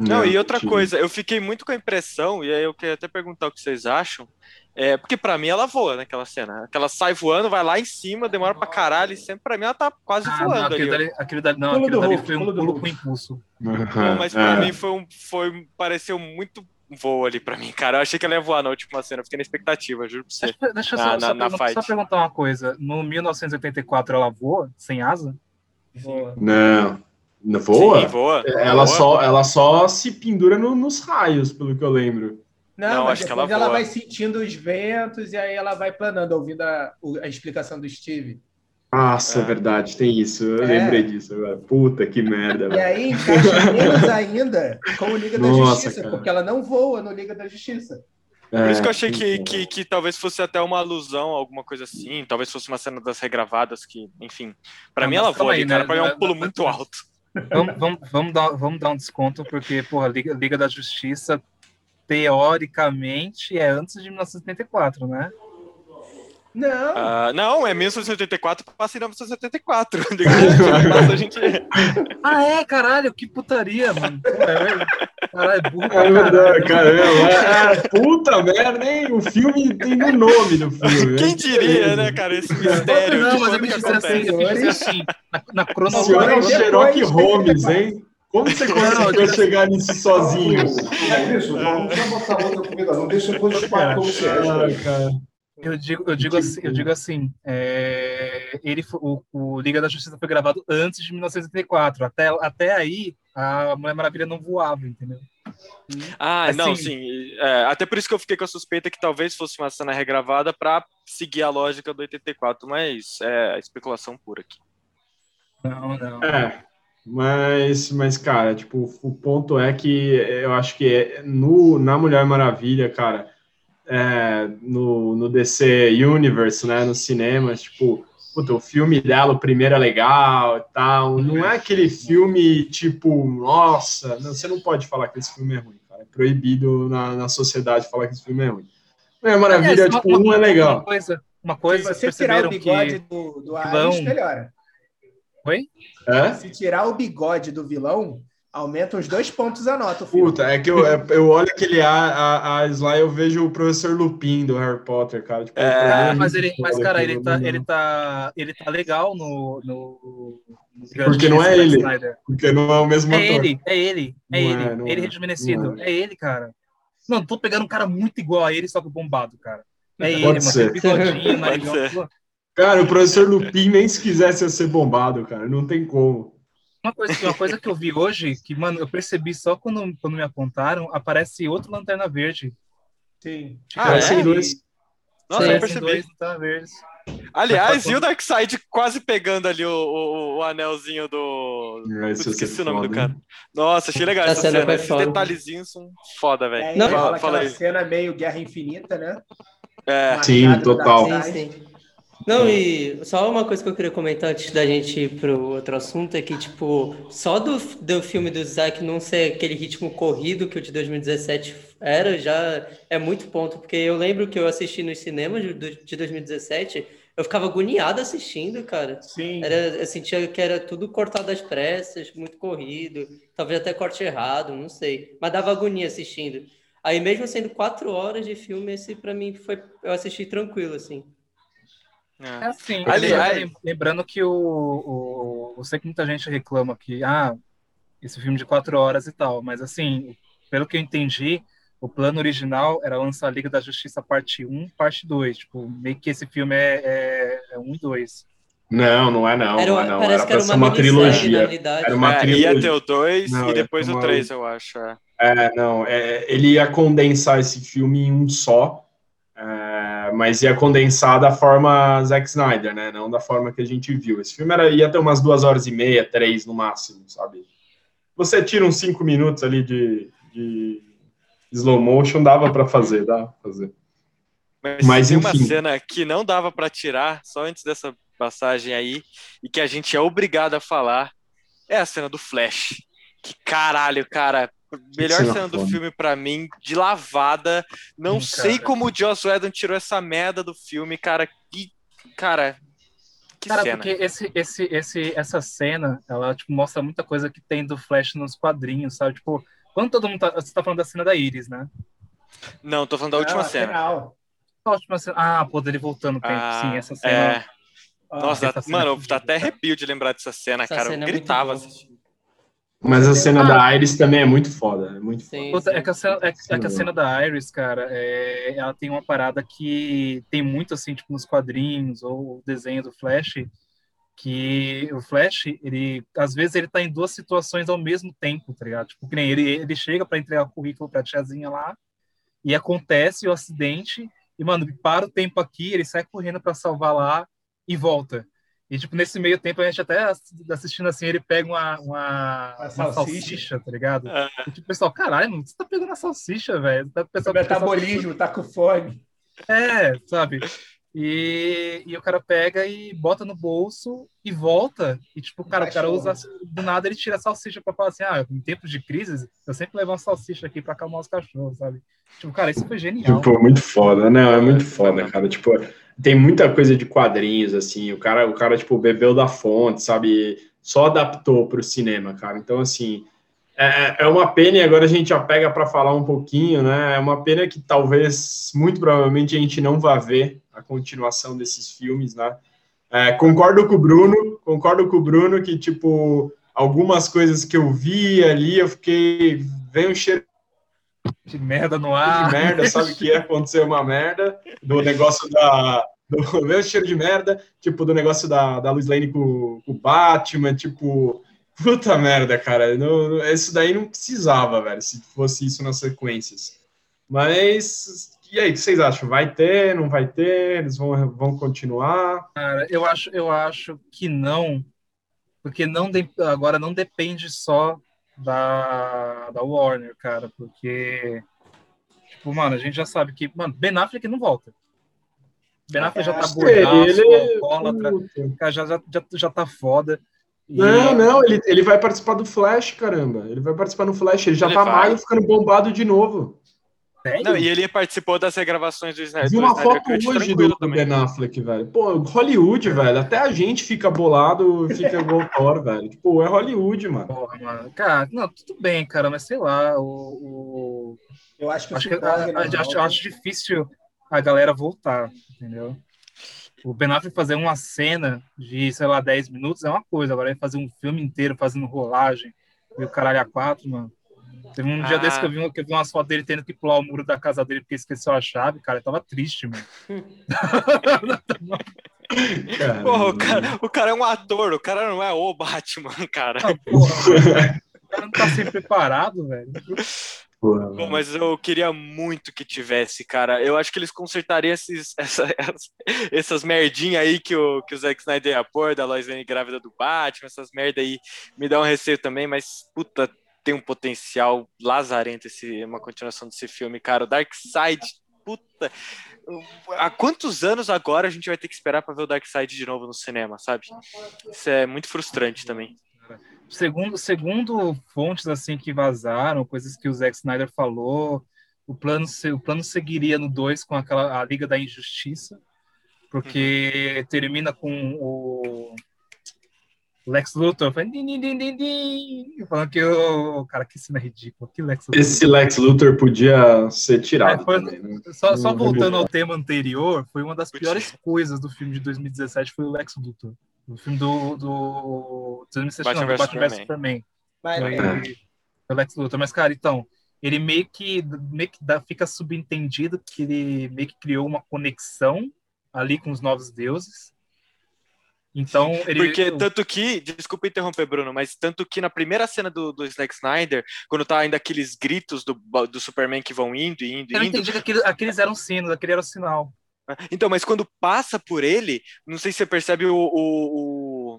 Não, e outra sim. coisa, eu fiquei muito com a impressão, e aí eu queria até perguntar o que vocês acham, é, porque pra mim ela voa naquela cena. Que ela sai voando, vai lá em cima, demora pra caralho, e sempre pra mim ela tá quase Ah, não, voando aquilo ali. dali, aquilo dali, não, Pulo do dali Hulk, foi um pulo pulo com impulso. Não, mas pra É. mim foi um. Foi, pareceu muito voo ali pra mim, cara. Eu achei que ela ia voar na última cena, eu fiquei na expectativa, juro pra você. Deixa, deixa eu Na- só, na- só, na só perguntar uma coisa. No 1984 ela voa sem asa? Boa. Não. Não voa? Sim, voa. Ela voa. só, ela só se pendura no- nos raios, pelo que eu lembro. Não, Não, mas acho que ela ela, voa. vai sentindo os ventos e aí ela vai planando, ouvindo a, a explicação do Steve. Nossa, É. verdade, tem isso. Eu É. lembrei disso agora. Puta que merda. E aí encaixa menos [LAUGHS] ainda com o Liga da Nossa, Justiça, cara. porque ela não voa no Liga da Justiça. Por isso que eu É, achei que, que, que talvez fosse até uma alusão, alguma coisa assim. Talvez fosse uma cena das regravadas que, enfim. Pra Não, mim ela voa aí, ali, cara. né? Pra mim é um pulo mas- muito alto. Vamos, vamos, vamos, dar, vamos dar um desconto, porque, porra, Liga, Liga da Justiça, teoricamente, é antes de 1974, né? Não, Ah, não, é 1984, passa em 1974. Passa a gente. Ah, é, caralho, que putaria, mano. É, caralho, é burro pra É verdade, caralho. caramba. É, puta merda, hein? O filme tem o nome do filme. Quem diria, né, cara? Esse mistério Não, de mas eu quis dizer assim, eu dizer assim, na, na O senhor é cronologia. o Depois, Sherlock depois, Holmes, depois. hein? Como você conseguiu digo- chegar nisso sozinho? É isso. Não precisa botar outra comida, não. Deixa depois eu te pago como você é. Cara. Eu digo, eu digo assim, eu digo assim é, ele, o, o Liga da Justiça foi gravado antes de 1974. Até, até aí, a Mulher Maravilha não voava, entendeu? Ah, não, Assim- sim. É, até por isso que eu fiquei com a suspeita que talvez fosse uma cena regravada pra seguir a lógica do 84, mas é especulação pura aqui. Não, não. É, mas, mas, cara, tipo, o ponto é que eu acho que é no, na Mulher Maravilha, cara, é, no, no DC Universe, né, nos cinemas, tipo, puta, o filme dela, o primeiro é legal e tal, não é aquele filme, tipo, nossa, não, você não pode falar que esse filme é ruim, cara, é proibido na, na sociedade falar que esse filme é ruim. Mulher Maravilha, Aliás, tipo, um é legal. Uma coisa, uma se coisa você vocês tirar o bigode que... do, do vilão- Ares, melhora. É? Se tirar o bigode do vilão, aumenta uns dois pontos a nota o filme. Puta, é que eu, é- eu olho aquele a, a, a Sly, eu vejo o professor Lupin do Harry Potter, cara. Tipo, É, é Mas, ele, mas cara, ele tá, ele, tá, ele tá legal no... no, no Porque não é ele. Snyder. Porque não é o mesmo É ator. ele, é ele, é Não ele, é, ele é, rejuvenescido, não é. ele, cara. Não, tô pegando um cara muito igual a ele, só que bombado, cara. É ele, Pode mano, ser. tem bigodinho, [LAUGHS] Pode narigão. Cara, o professor Lupin nem se quisesse ia ser bombado, cara. Não tem como. Uma coisa, que- uma coisa que eu vi hoje, que, mano, eu percebi só quando, quando me apontaram, aparece outro Lanterna Verde. Sim. Ah, Parecem é? dois. Nossa, Sim. eu percebi. dois Lanterna Verdes. Aliás, e o Darkseid quase pegando ali o, o, o anelzinho do. É, ia esqueci o nome do foda, cara. hein? Nossa, achei legal Essa essa, cena Esses foda. detalhezinhos são foda, velho. É, Não. Fala- fala aquela aí. cena meio Guerra Infinita, né? É. Sim, do total. Sim, sim. Não, e só uma coisa que eu queria comentar antes da gente ir pro outro assunto é que, tipo, só do, do filme do Zack não ser aquele ritmo corrido que o de 2017 era, já é muito ponto, porque eu lembro que eu assisti nos cinemas de, de 2017, eu ficava agoniado assistindo, cara. Sim. Era, eu sentia que era tudo cortado às pressas, muito corrido, talvez até corte errado, não sei. Mas dava agonia assistindo. Aí, mesmo sendo quatro horas de filme, esse pra mim foi. Eu assisti tranquilo, assim. É É. assim, Ali- lembrando, ali- lembrando que o, o. Eu sei que muita gente reclama que, ah, esse filme de quatro horas e tal, mas assim, pelo que eu entendi, o plano original era lançar a Liga da Justiça parte 1, parte 2. Tipo, meio que esse filme é, é, é 1 e 2. Não, não é não. Era, não é Era era uma, uma trilogia. Era uma É, trilogia. ia ter o 2 Não, e depois o uma- 3, eu acho. é. É, não, é, ele ia condensar esse filme em um só, é, mas ia condensar da forma Zack Snyder, né? Não da forma que a gente viu. Esse filme era, ia ter umas duas horas e meia, três no máximo, sabe? Você tira uns cinco minutos ali de, de slow motion, dava pra fazer, dá pra fazer. Mas, Mas, tem uma enfim. cena que não dava pra tirar, só antes dessa passagem aí, e que a gente é obrigado a falar, é a cena do Flash. Que caralho, cara. Melhor cena cena do filme pra mim, de lavada. Não Hum, sei cara. como o Joss Whedon tirou essa merda do filme, cara. Que, cara, que Cara, cena. porque esse, esse, esse, essa cena, ela tipo, mostra muita coisa que tem do Flash nos quadrinhos, sabe? Tipo, quando todo mundo tá. Você tá falando da cena da Iris, né? Não, tô falando da última Ah, cena. A última cena. Ah, pô, dele voltando tempo. Ah, Sim, essa cena. É, Ah, nossa, essa cena mano, é dá fodida, até arrepio de lembrar dessa cena, Essa cara. cena eu é gritava boa. Mas a cena Ah. da Iris também é muito foda, é muito foda. Sim, Puta, é, sim. que a cena, é, que- é que a cena da Iris, cara, é, ela tem uma parada que tem muito assim, tipo, nos quadrinhos ou o desenho do Flash, que o Flash, ele, às vezes, ele tá em duas situações ao mesmo tempo, tá ligado? Tipo, que nem ele, ele chega para entregar o currículo pra tiazinha lá, e acontece o acidente, e, mano, para o tempo aqui, ele sai correndo para salvar lá e volta. E, tipo, nesse meio tempo, a gente até ass- assistindo assim, ele pega uma, uma, Uma salsicha. salsicha, tá ligado? É. E, tipo, o pessoal, caralho, mano, você tá pegando a salsicha, velho. Tá, o Metabolismo, tá com fome. É, sabe? E, e o cara pega e bota no bolso e volta. E, tipo, cara, o cara usa. Do nada ele tira a salsicha pra falar assim: ah, em tempos de crise, eu sempre levo uma salsicha aqui pra acalmar os cachorros, sabe? Tipo, cara, isso foi genial. Tipo, muito foda, não, é muito foda, cara. Tipo, tem muita coisa de quadrinhos, assim, o cara, o cara, tipo, bebeu da fonte, sabe? Só adaptou pro cinema, cara. Então, assim, é, é uma pena, e agora a gente já pega para falar um pouquinho, né? É uma pena que talvez, muito provavelmente, a gente não vá ver a continuação desses filmes, né? É, concordo com o Bruno, concordo com o Bruno que, tipo, algumas coisas que eu vi ali, eu fiquei. Vem um cheiro De merda no de ar. merda, sabe que ia acontecer uma merda, do negócio da. Do [LAUGHS] meu cheiro de merda, tipo, do negócio da, da Lois Lane com, com o Batman, tipo, puta merda, cara. Não, não- isso daí não precisava, velho, se fosse isso nas sequências. Mas, e aí, o que vocês acham? Vai ter, não vai ter? Eles vão, vão continuar? Cara, eu acho, eu acho que não, porque não de- agora não depende só da, da Warner, cara, porque tipo, mano, a gente já sabe que, mano, Ben Affleck não volta. Ben Affleck já tá gordaço, ele- alcoólatra, Puta. cara, já, já, já, já tá foda. E- Não, não, ele, ele vai participar do Flash, caramba. Ele vai participar no Flash, ele já Ele tá vai? magro ficando bombado de novo. Sério? Não, e ele participou das regravações do Snyder, Vi do uma Snyder foto Cut hoje do, do. Ben Affleck, velho. Pô, Hollywood, velho. Até a gente fica bolado, fica igual Thor, velho. Tipo, é Hollywood, mano. Porra, mano. Cara, não, tudo bem, cara, mas sei lá, o, o- Eu acho que acho, que, a- a- acho, volta. acho difícil a galera voltar, entendeu? O Ben Affleck fazer uma cena de, sei lá, 10 minutos é uma coisa, agora ele fazer um filme inteiro fazendo rolagem e o caralho a quatro, mano. Teve um dia Ah. desse que eu, vi, um- que eu vi umas fotos dele tendo que pular o muro da casa dele porque esqueceu a chave, cara, eu tava triste, mano. Cara, [LAUGHS] Porra, o cara, o cara é um ator, o cara não é o Batman, [LAUGHS] cara. Ah, porra. O cara não tá sempre preparado, velho. porra, velho. mas eu queria muito que tivesse, cara. Eu acho que eles consertariam esses, essa- essas, essas merdinhas aí que o, que o Zack Snyder ia pôr, da Lois Lane grávida do Batman, essas merda aí me dá um receio também, mas puta, tem um potencial lazarento esse, uma continuação desse filme, cara. O Dark Side, puta. Há quantos anos agora a gente vai ter que esperar pra ver o Dark Side de novo no cinema, sabe? Isso é muito frustrante também. Segundo, segundo fontes assim que vazaram, coisas que o Zack Snyder falou, o plano, o plano seguiria no 2 com aquela a Liga da Injustiça, porque termina com o Lex Luthor foi din, din, din, din, din, falando que o cara que cena ridículo, que Lex Luthor. Esse Lex Luthor podia ser tirado É, foi- também, né? Só, só voltando ao tema anterior, foi uma das piores coisas do filme de 2017 foi o Lex Luthor. O filme do, do 2017, Batman não, Batman vs Superman. Superman. É. o Lex Luthor. Mas, cara, então, ele meio que, meio que dá, fica subentendido que ele meio que criou uma conexão ali com os novos deuses. Então, ele. Porque tanto que, desculpa interromper, Bruno, mas tanto que na primeira cena do, do Zack Snyder, quando tá ainda aqueles gritos do, do Superman que vão indo e indo eu não e indo. entendi que aquele- aqueles eram sinos, aquele era o sinal. Então, mas quando passa por ele, não sei se você percebe o, o, o,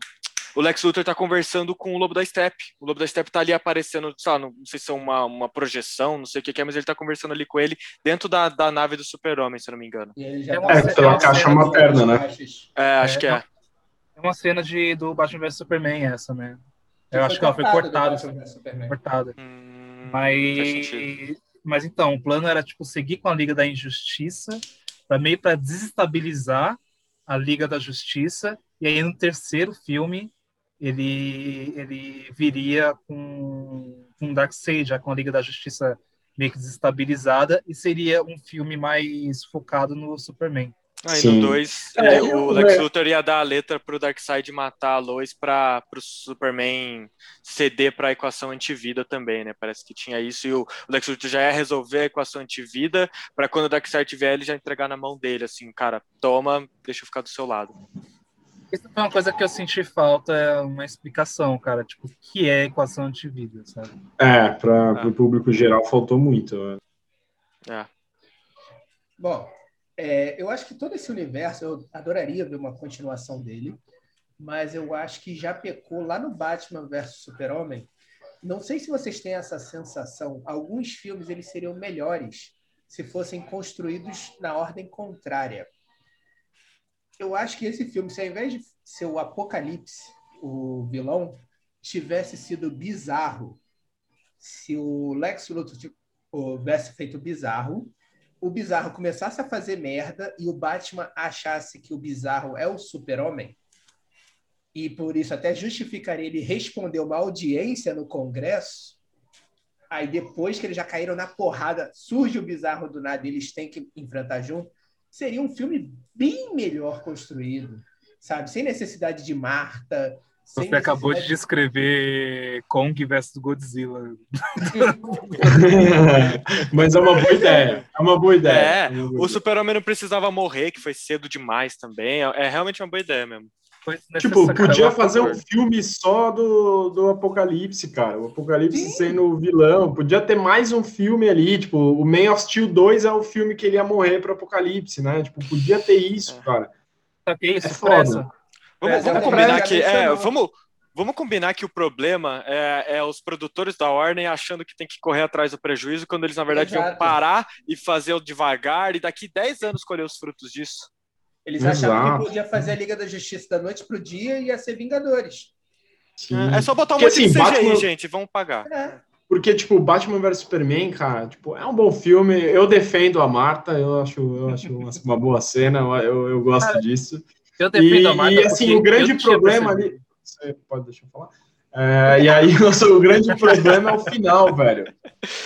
o Lex Luthor tá conversando com o Lobo da Steppe. O Lobo da Steppe tá ali aparecendo, sei lá, não, não sei se é uma, uma projeção, não sei o que, que é, mas ele tá conversando ali com ele dentro da, da nave do Super-Homem, se eu não me engano. E ele já É tá uma- É, pela caixa materna, né? É, acho que é. É uma cena de, do Batman vs Superman, essa, né? Eu acho que ela foi cortada. Batman vs Superman. cortada. Hum. Mas, mas então, o plano era tipo seguir com a Liga da Injustiça para meio para desestabilizar a Liga da Justiça e aí no terceiro filme ele ele viria com com Darkseid, já com a Liga da Justiça meio que desestabilizada e seria um filme mais focado no Superman. Aí Sim. no 2, É, o Lex é. Luthor ia dar a letra pro Darkseid matar a Lois para pro Superman ceder para a equação antivida também, né? Parece que tinha isso e o Lex Luthor já ia resolver a equação antivida para quando o Darkseid vier ele já entregar na mão dele, assim, cara, toma, deixa eu ficar do seu lado. Isso foi uma coisa que eu senti falta, é uma explicação, cara, tipo, o que é equação antivida, sabe? É, para Ah. o público geral faltou muito. né? É. Bom, é, eu acho que todo esse universo, eu adoraria ver uma continuação dele, mas eu acho que já pecou lá no Batman vs Super-Homem. Não sei se vocês têm essa sensação. Alguns filmes eles seriam melhores se fossem construídos na ordem contrária. Eu acho que esse filme, se ao invés de ser o Apocalipse, o vilão, tivesse sido bizarro, se o Lex Luthor tivesse feito bizarro, o Bizarro começasse a fazer merda e o Batman achasse que o Bizarro é o super-homem, e por isso até justificaria ele responder uma audiência no Congresso, aí depois que eles já caíram na porrada, surge o Bizarro do nada e eles têm que enfrentar junto, seria um filme bem melhor construído, sabe? Sem necessidade de Marta. Você acabou de descrever Kong versus Godzilla. [LAUGHS] Mas é uma boa ideia. É uma boa ideia. É, uma boa O. Super-Homem não precisava morrer, que foi cedo demais também. É, é realmente uma boa ideia mesmo. Tipo, podia fazer um filme só do, do Apocalipse, cara. O Apocalipse Sim. sendo o vilão. Podia ter mais um filme ali. Tipo, o Man of Steel 2 é o filme que ele ia morrer pro Apocalipse, né? Tipo, podia ter isso, É. cara. Sabe que isso? É foda. Pressa. Vamos, É, vamos já combinar que. É, mencionou. vamos, vamos combinar que o problema é, é os produtores da Warner achando que tem que correr atrás do prejuízo, quando eles, na verdade, iam Exato. parar e fazer o devagar e daqui 10 anos colher os frutos disso. Eles achavam Exato. que podia fazer a Liga da Justiça da noite pro dia e ia ser Vingadores. Sim. É só botar um Porque, monte de assim, CGI, Batman- gente, vamos pagar. É. Porque, tipo, Batman vs Superman, cara, tipo, é um bom filme. Eu defendo a Marta, eu acho, eu acho uma, uma boa cena, eu, eu gosto disso. Eu E, a Marta e, assim, o grande problema ali. Você pode deixar eu falar? É, e aí, [LAUGHS] nossa, o grande problema é o final, velho.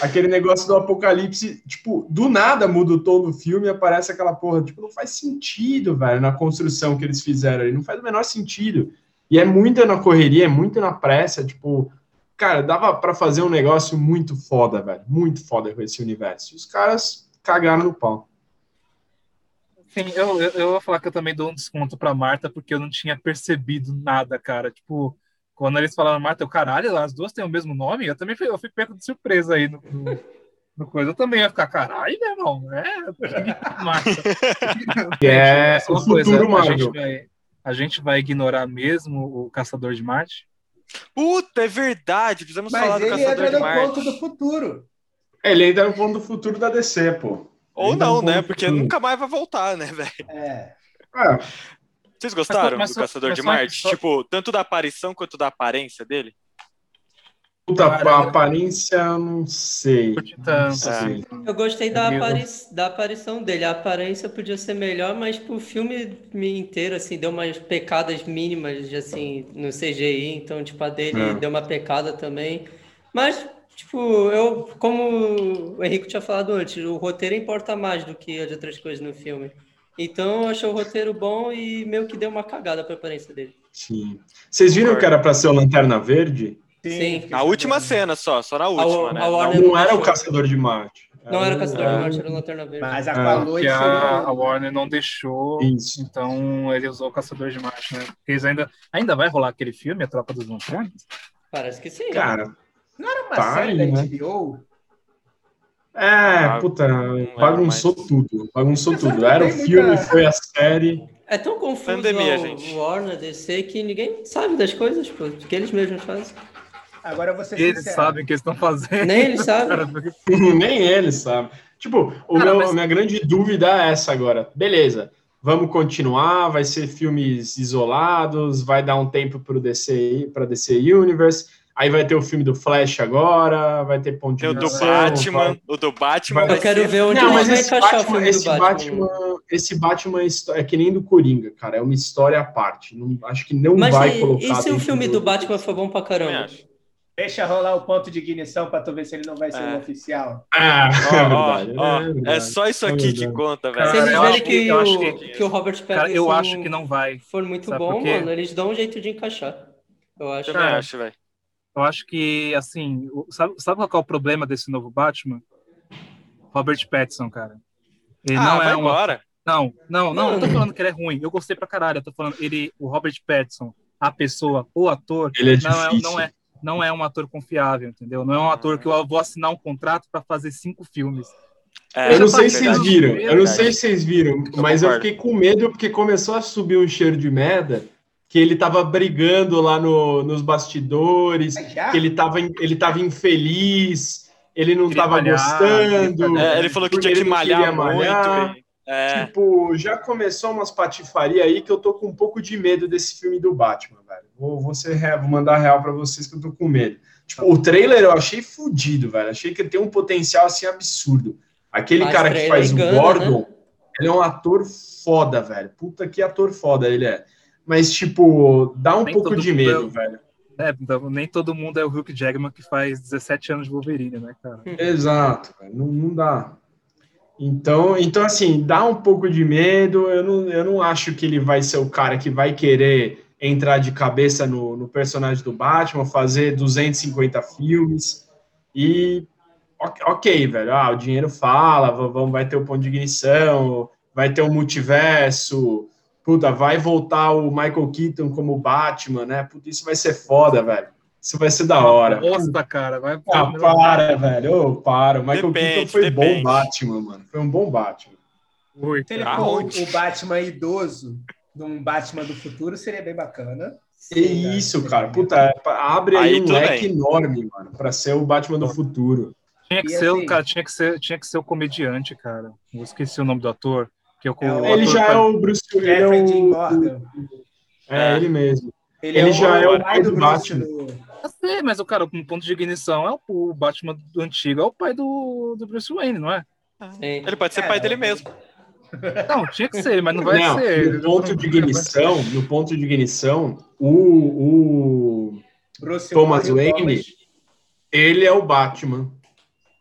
Aquele negócio do apocalipse, tipo, do nada muda o tom do filme e aparece aquela porra. Tipo, não faz sentido, velho, na construção que eles fizeram ali. Não faz o menor sentido. E é muito na correria, é muito na pressa. Tipo, cara, dava pra fazer um negócio muito foda, velho. Muito foda com esse universo. E os caras cagaram no pau. Sim, eu, eu, eu vou falar que eu também dou um desconto pra Marta, porque eu não tinha percebido nada, cara. Tipo, quando eles falaram Marta, eu, caralho, as duas têm o mesmo nome, eu também fui, eu fui pego de surpresa aí no, no, no coisa. Eu também ia ficar, caralho, meu irmão, é, Marta. Que [LAUGHS] é o uma coisa, futuro a gente, vai, a gente vai ignorar mesmo o Caçador de Marte? Puta, é verdade, precisamos falar Mas do ele Caçador entra de no Marte. ponto do futuro. Ele ainda é no ponto do futuro da DC, pô. Ou não, no né? do Porque nunca mais vai voltar, né, velho? É. É, Vocês gostaram mas do só- Caçador mas de Marte? Tipo, tanto da aparição quanto da aparência dele? Puta, Cara, a aparência, eu não sei. Não sei. assim. Eu gostei da, Eu- apari da aparição dele. A aparência podia ser melhor, mas tipo, o filme inteiro, assim, deu umas pecadas mínimas, assim, no CGI. Então, tipo, a dele É. deu uma pecada também. Mas, tipo, eu, como o Henrique tinha falado antes, o roteiro importa mais do que as outras coisas no filme. Então, eu achei o roteiro bom e meio que deu uma cagada pra aparência dele. Sim. Vocês viram que era pra ser o Lanterna Verde? Sim. Na última cena só, só na última, a né? Warner- Na- Não era o. Caçador de Marte. Não era o Caçador É, de Marte, era o Lanterna Verde. Mas a É, a, a. Warner não deixou, Isso. então ele usou o Caçador de Marte, né? Porque eles ainda, ainda vai rolar aquele filme, A Tropa dos Lanternas? Parece que sim. Cara, Não era uma Tá série aí, da né? HBO? é, Ah, puta, bagunçou tudo. Bagunçou Mas tudo. Era o filme, muita- foi a série. É tão confuso Pandemia, o gente. Warner, DC, que ninguém sabe das coisas, pô, que eles mesmos fazem. Agora ser Eles sincero. sabem o que eles estão fazendo. Nem eles sabem. [LAUGHS] Nem ele sabe. Tipo, o Cara, meu, mas- a minha grande dúvida é essa agora. Beleza, vamos continuar, vai ser filmes isolados, vai dar um tempo para DC, para DC Universe. Aí vai ter o filme do Flash agora, vai ter ponto de Tem o do Batman, vai- o do Batman Eu vai quero ser... ver onde Não, eles mas vão esse encaixar o Batman, filme do esse Batman. Batman, esse Batman é é que nem do Coringa, cara. É uma história à parte. Não, acho que não Mas vai e, colocar. e se o filme do Batman for bom pra caramba? Deixa rolar o ponto de ignição pra tu ver se ele não vai ser É. o oficial. Ah, Ó, é verdade. ó, é, é só isso É aqui que verdade. conta, velho. eu verem acho que, que- o, que- que o Robert Pattinson Cara, eu acho que não vai. for muito bom, mano, eles dão um jeito de encaixar. Eu acho. Também acho, velho. Eu acho que, assim, sabe, sabe qual é o problema desse novo Batman? Robert Pattinson, cara. Ele Ah, não vai é uma embora. Não, não, não, eu tô Mano. falando que ele é ruim. Eu gostei pra caralho. Eu tô falando, ele, o Robert Pattinson, a pessoa, o ator, Ele é não, é, difícil. não, é, não é um ator confiável, entendeu? Não é um ator que eu vou assinar um contrato pra fazer cinco filmes. É, Eu não já sei se vocês viram, eu não sei se vocês viram, mas eu fiquei com medo porque começou a subir um cheiro de merda, que ele tava brigando lá no- nos bastidores, já? que ele tava, in- ele tava infeliz, ele não Queria tava malhar, gostando. É, ele falou que tinha que malhar muito, malhar. velho. É, Tipo, já começou umas patifaria aí que eu tô com um pouco de medo desse filme do Batman, velho. Vou, vou, ser real, vou mandar real pra vocês que eu tô com medo. Tipo, o trailer eu achei fudido, velho. Achei que ele tem um potencial assim absurdo. Aquele Mas cara que faz o engana, Gordon, né? ele é um ator foda, velho. Puta que ator foda ele é. Mas, tipo, dá um Nem pouco de mundo medo, é- velho. É, então, nem todo mundo é o Hugh Jackman que faz 17 anos de Wolverine, né, cara? Exato. Não, não dá. Então, então, assim, dá um pouco de medo. Eu não, eu não acho que ele vai ser o cara que vai querer entrar de cabeça no, no personagem do Batman, fazer 250 filmes. E, ok, velho. Ah, o dinheiro fala, va- vamos, vai ter o ponto de ignição, vai ter o multiverso. Puta, vai voltar o Michael Keaton como Batman, né? Puta, isso vai ser foda, velho. Isso vai ser da hora. Nossa, cara, vai Ah, para, velho. Ô, para. O Michael Depende, Keaton foi depende. bom Batman, mano. Foi um bom Batman. Oi, Se ele Aonde? o Batman idoso de um Batman do futuro, seria bem bacana. Que isso, cara. Puta, é, abre aí, Aí um leque bem. enorme, mano, pra ser o Batman do futuro. Tinha que E ser, o assim- cara, tinha que ser, tinha que ser o comediante, cara. Eu esqueci o nome do ator. Que é É o Ele já é o Bruce Ele é, Jeffrey Dean o... Morgan. é ele mesmo. Ele, Ele é já é o pai do do Bruce Batman. Eu sei, mas o cara com ponto de ignição é o, o Batman do antigo, é o pai do, do Bruce Wayne, não é? Sim. ele pode ser É, pai dele mesmo. Não, tinha que ser, mas não vai Não, ser. no ponto de ignição, no ponto de ignição, o, o Bruce Thomas Wayne, Wayne, Thomas- ele é o Batman.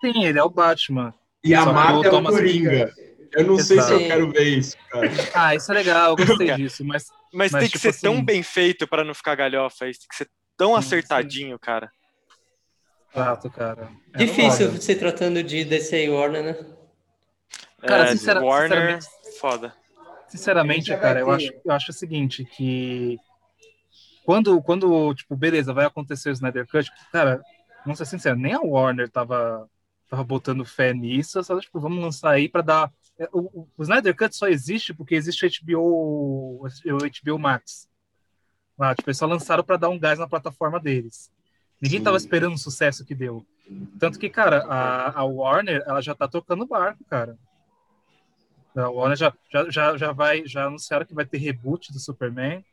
Sim, ele é o Batman. E a Só que Marta é o Thomas- Coringa. Eu não sei se eu quero ver isso, cara. [LAUGHS] Ah, isso é legal, eu gostei disso, mas Mas, Mas, tem que tipo ser tão assim- bem feito pra não ficar galhofa. Isso tem que ser tão acertadinho, cara. Exato, cara. É Difícil foda. se tratando de DC e Warner, né? Cara, é, sincera- Warner, sinceramente- foda. Sinceramente, cara, eu acho, eu acho o seguinte, que quando, quando, tipo, beleza, vai acontecer o Snyder Cut, cara, vamos ser sinceros, nem a Warner tava, tava botando fé nisso, só, tipo, vamos lançar aí pra dar... é, O, o- Snyder Cut só existe porque existe o HBO, o HBO Max. Lá, tipo, eles só lançaram pra dar um gás na plataforma deles. Ninguém Sim. tava esperando o sucesso que deu. Tanto que, cara, a, a Warner, ela já tá tocando o barco, cara. A Warner já, já, já, já vai, já anunciaram que vai ter reboot do Superman.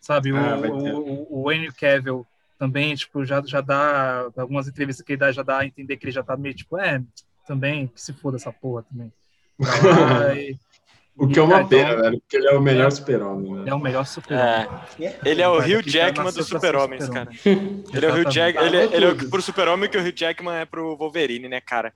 Sabe, o, Ah, o, o Henry Cavill também, tipo, já, já dá, algumas entrevistas que ele dá, já dá a entender que ele já tá meio, tipo, é, também, que se foda essa porra também. [LAUGHS] e, o que é uma pena, velho, porque ele é o melhor super-homem. Né? É o melhor super-homem. É. Ele é o Hugh Jackman dos super-homens, cara. ele é o Hugh Jackman, ele, ele é o, pro super-homem que o Hugh Jackman é pro Wolverine, né, cara?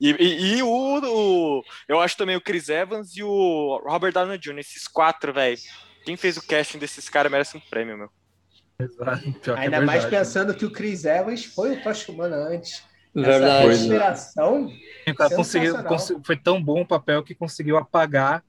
E, e, e o, o, Eu acho também o Chris Evans e o Robert Downey Jr., esses quatro, velho. Quem fez o casting desses caras merece um prêmio, meu. Exato. Ainda é mais pensando que o Chris Evans foi o Tocha Humana antes. Verdade. Essa inspiração. Conseguiu, foi tão bom o papel que conseguiu apagar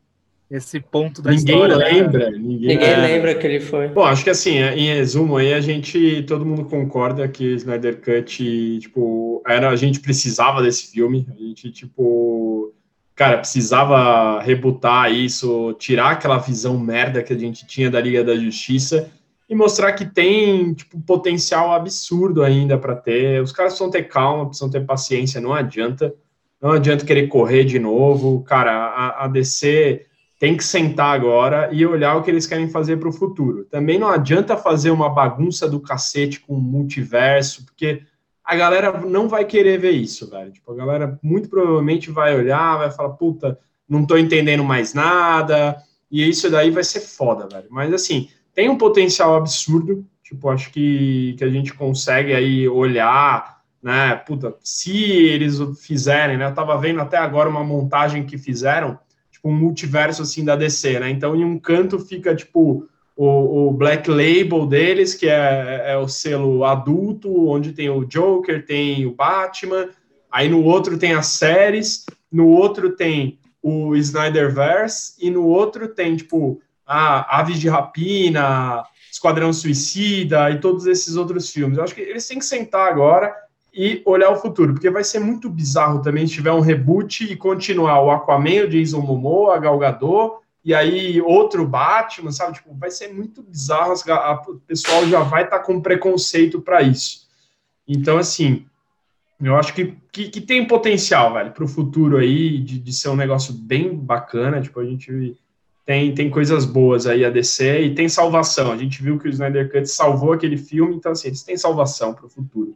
esse ponto da ninguém história. Né? Lembra, né? Ninguém, ninguém lembra que ele foi. Bom, acho que assim, em resumo aí, a gente, todo mundo concorda que Snyder Cut, tipo, era, a gente precisava desse filme, a gente, tipo, cara, precisava rebutar isso, tirar aquela visão merda que a gente tinha da Liga da Justiça e mostrar que tem, tipo, potencial absurdo ainda para ter. Os caras precisam ter calma, precisam ter paciência, não adianta. Não adianta querer correr de novo. Cara, a, a DC tem que sentar agora e olhar o que eles querem fazer para o futuro. Também não adianta fazer uma bagunça do cacete com multiverso, porque a galera não vai querer ver isso, velho. Tipo, a galera muito provavelmente vai olhar, vai falar, puta, não tô entendendo mais nada, e isso daí vai ser foda, velho. Mas assim, tem um potencial absurdo, tipo, acho que, que a gente consegue aí olhar, né, puta, se eles fizerem, né, eu tava vendo até agora uma montagem que fizeram, tipo, um multiverso assim da DC, né? Então, em um canto fica tipo o, o Black Label deles, que é, é o selo adulto, onde tem o Joker, tem o Batman. Aí no outro tem as séries, no outro tem o Snyderverse e no outro tem tipo a Aves de Rapina, Esquadrão Suicida e todos esses outros filmes. Eu acho que eles têm que sentar agora e olhar o futuro, porque vai ser muito bizarro também se tiver um reboot e continuar o Aquaman, o Jason Momoa, a Gal Gadot, e aí outro Batman, sabe? Tipo, vai ser muito bizarro, o pessoal já vai estar tá com preconceito para isso. Então, assim, eu acho que, que, que tem potencial, velho, para o futuro aí, de, de ser um negócio bem bacana, tipo, a gente tem, tem coisas boas aí a DC e tem salvação. A gente viu que o Snyder Cut salvou aquele filme, então, assim, eles têm salvação para o futuro.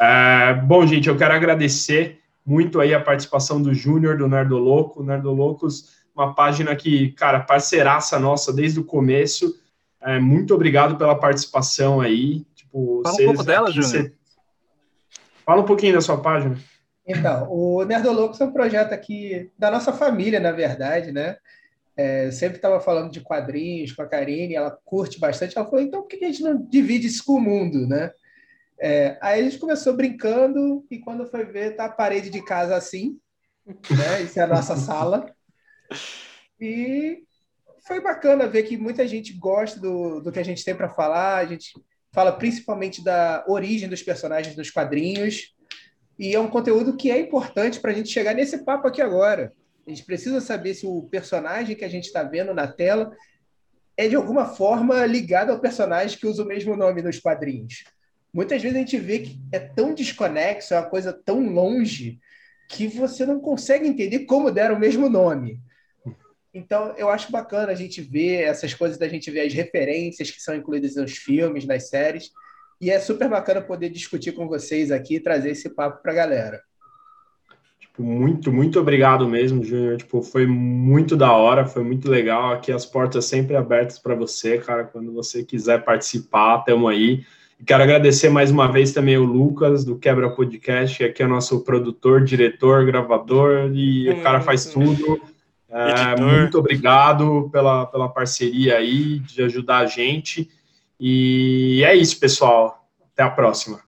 É, bom, gente, eu quero agradecer muito aí a participação do Júnior, do Nerdo Louco. Nerdo Loucos, uma página que, cara, parceiraça nossa desde o começo. É, muito obrigado pela participação aí. Tipo, Fala um pouco dela, Júnior. Fala um pouquinho da sua página. Então, o Nerdolocos é um projeto aqui da nossa família, na verdade, né? É, sempre estava falando de quadrinhos com a Karine, ela curte bastante. Ela falou, então por que a gente não divide isso com o mundo, né? É, aí a gente começou brincando e quando foi ver, tá a parede de casa assim, né? Isso é a nossa sala. E foi bacana ver que muita gente gosta do, do que a gente tem para falar. A gente fala principalmente da origem dos personagens dos quadrinhos. E é um conteúdo que é importante para a gente chegar nesse papo aqui agora. A gente precisa saber se o personagem que a gente está vendo na tela é de alguma forma ligado ao personagem que usa o mesmo nome nos quadrinhos muitas vezes a gente vê que é tão desconexo, é uma coisa tão longe, que você não consegue entender como deram o mesmo nome. Então, eu acho bacana a gente ver essas coisas, da gente ver as referências que são incluídas nos filmes, nas séries, e é super bacana poder discutir com vocês aqui e trazer esse papo para a galera. Tipo, muito, muito obrigado mesmo, Júnior. Tipo, foi muito da hora, foi muito legal. Aqui as portas sempre abertas para você, cara. Quando você quiser participar, estamos aí. Quero agradecer mais uma vez também o Lucas, do Quebra Podcast, que aqui é nosso produtor, diretor, gravador, e hum, o cara faz tudo. É, muito obrigado pela, pela parceria aí, de ajudar a gente. E é isso, pessoal. Até a próxima.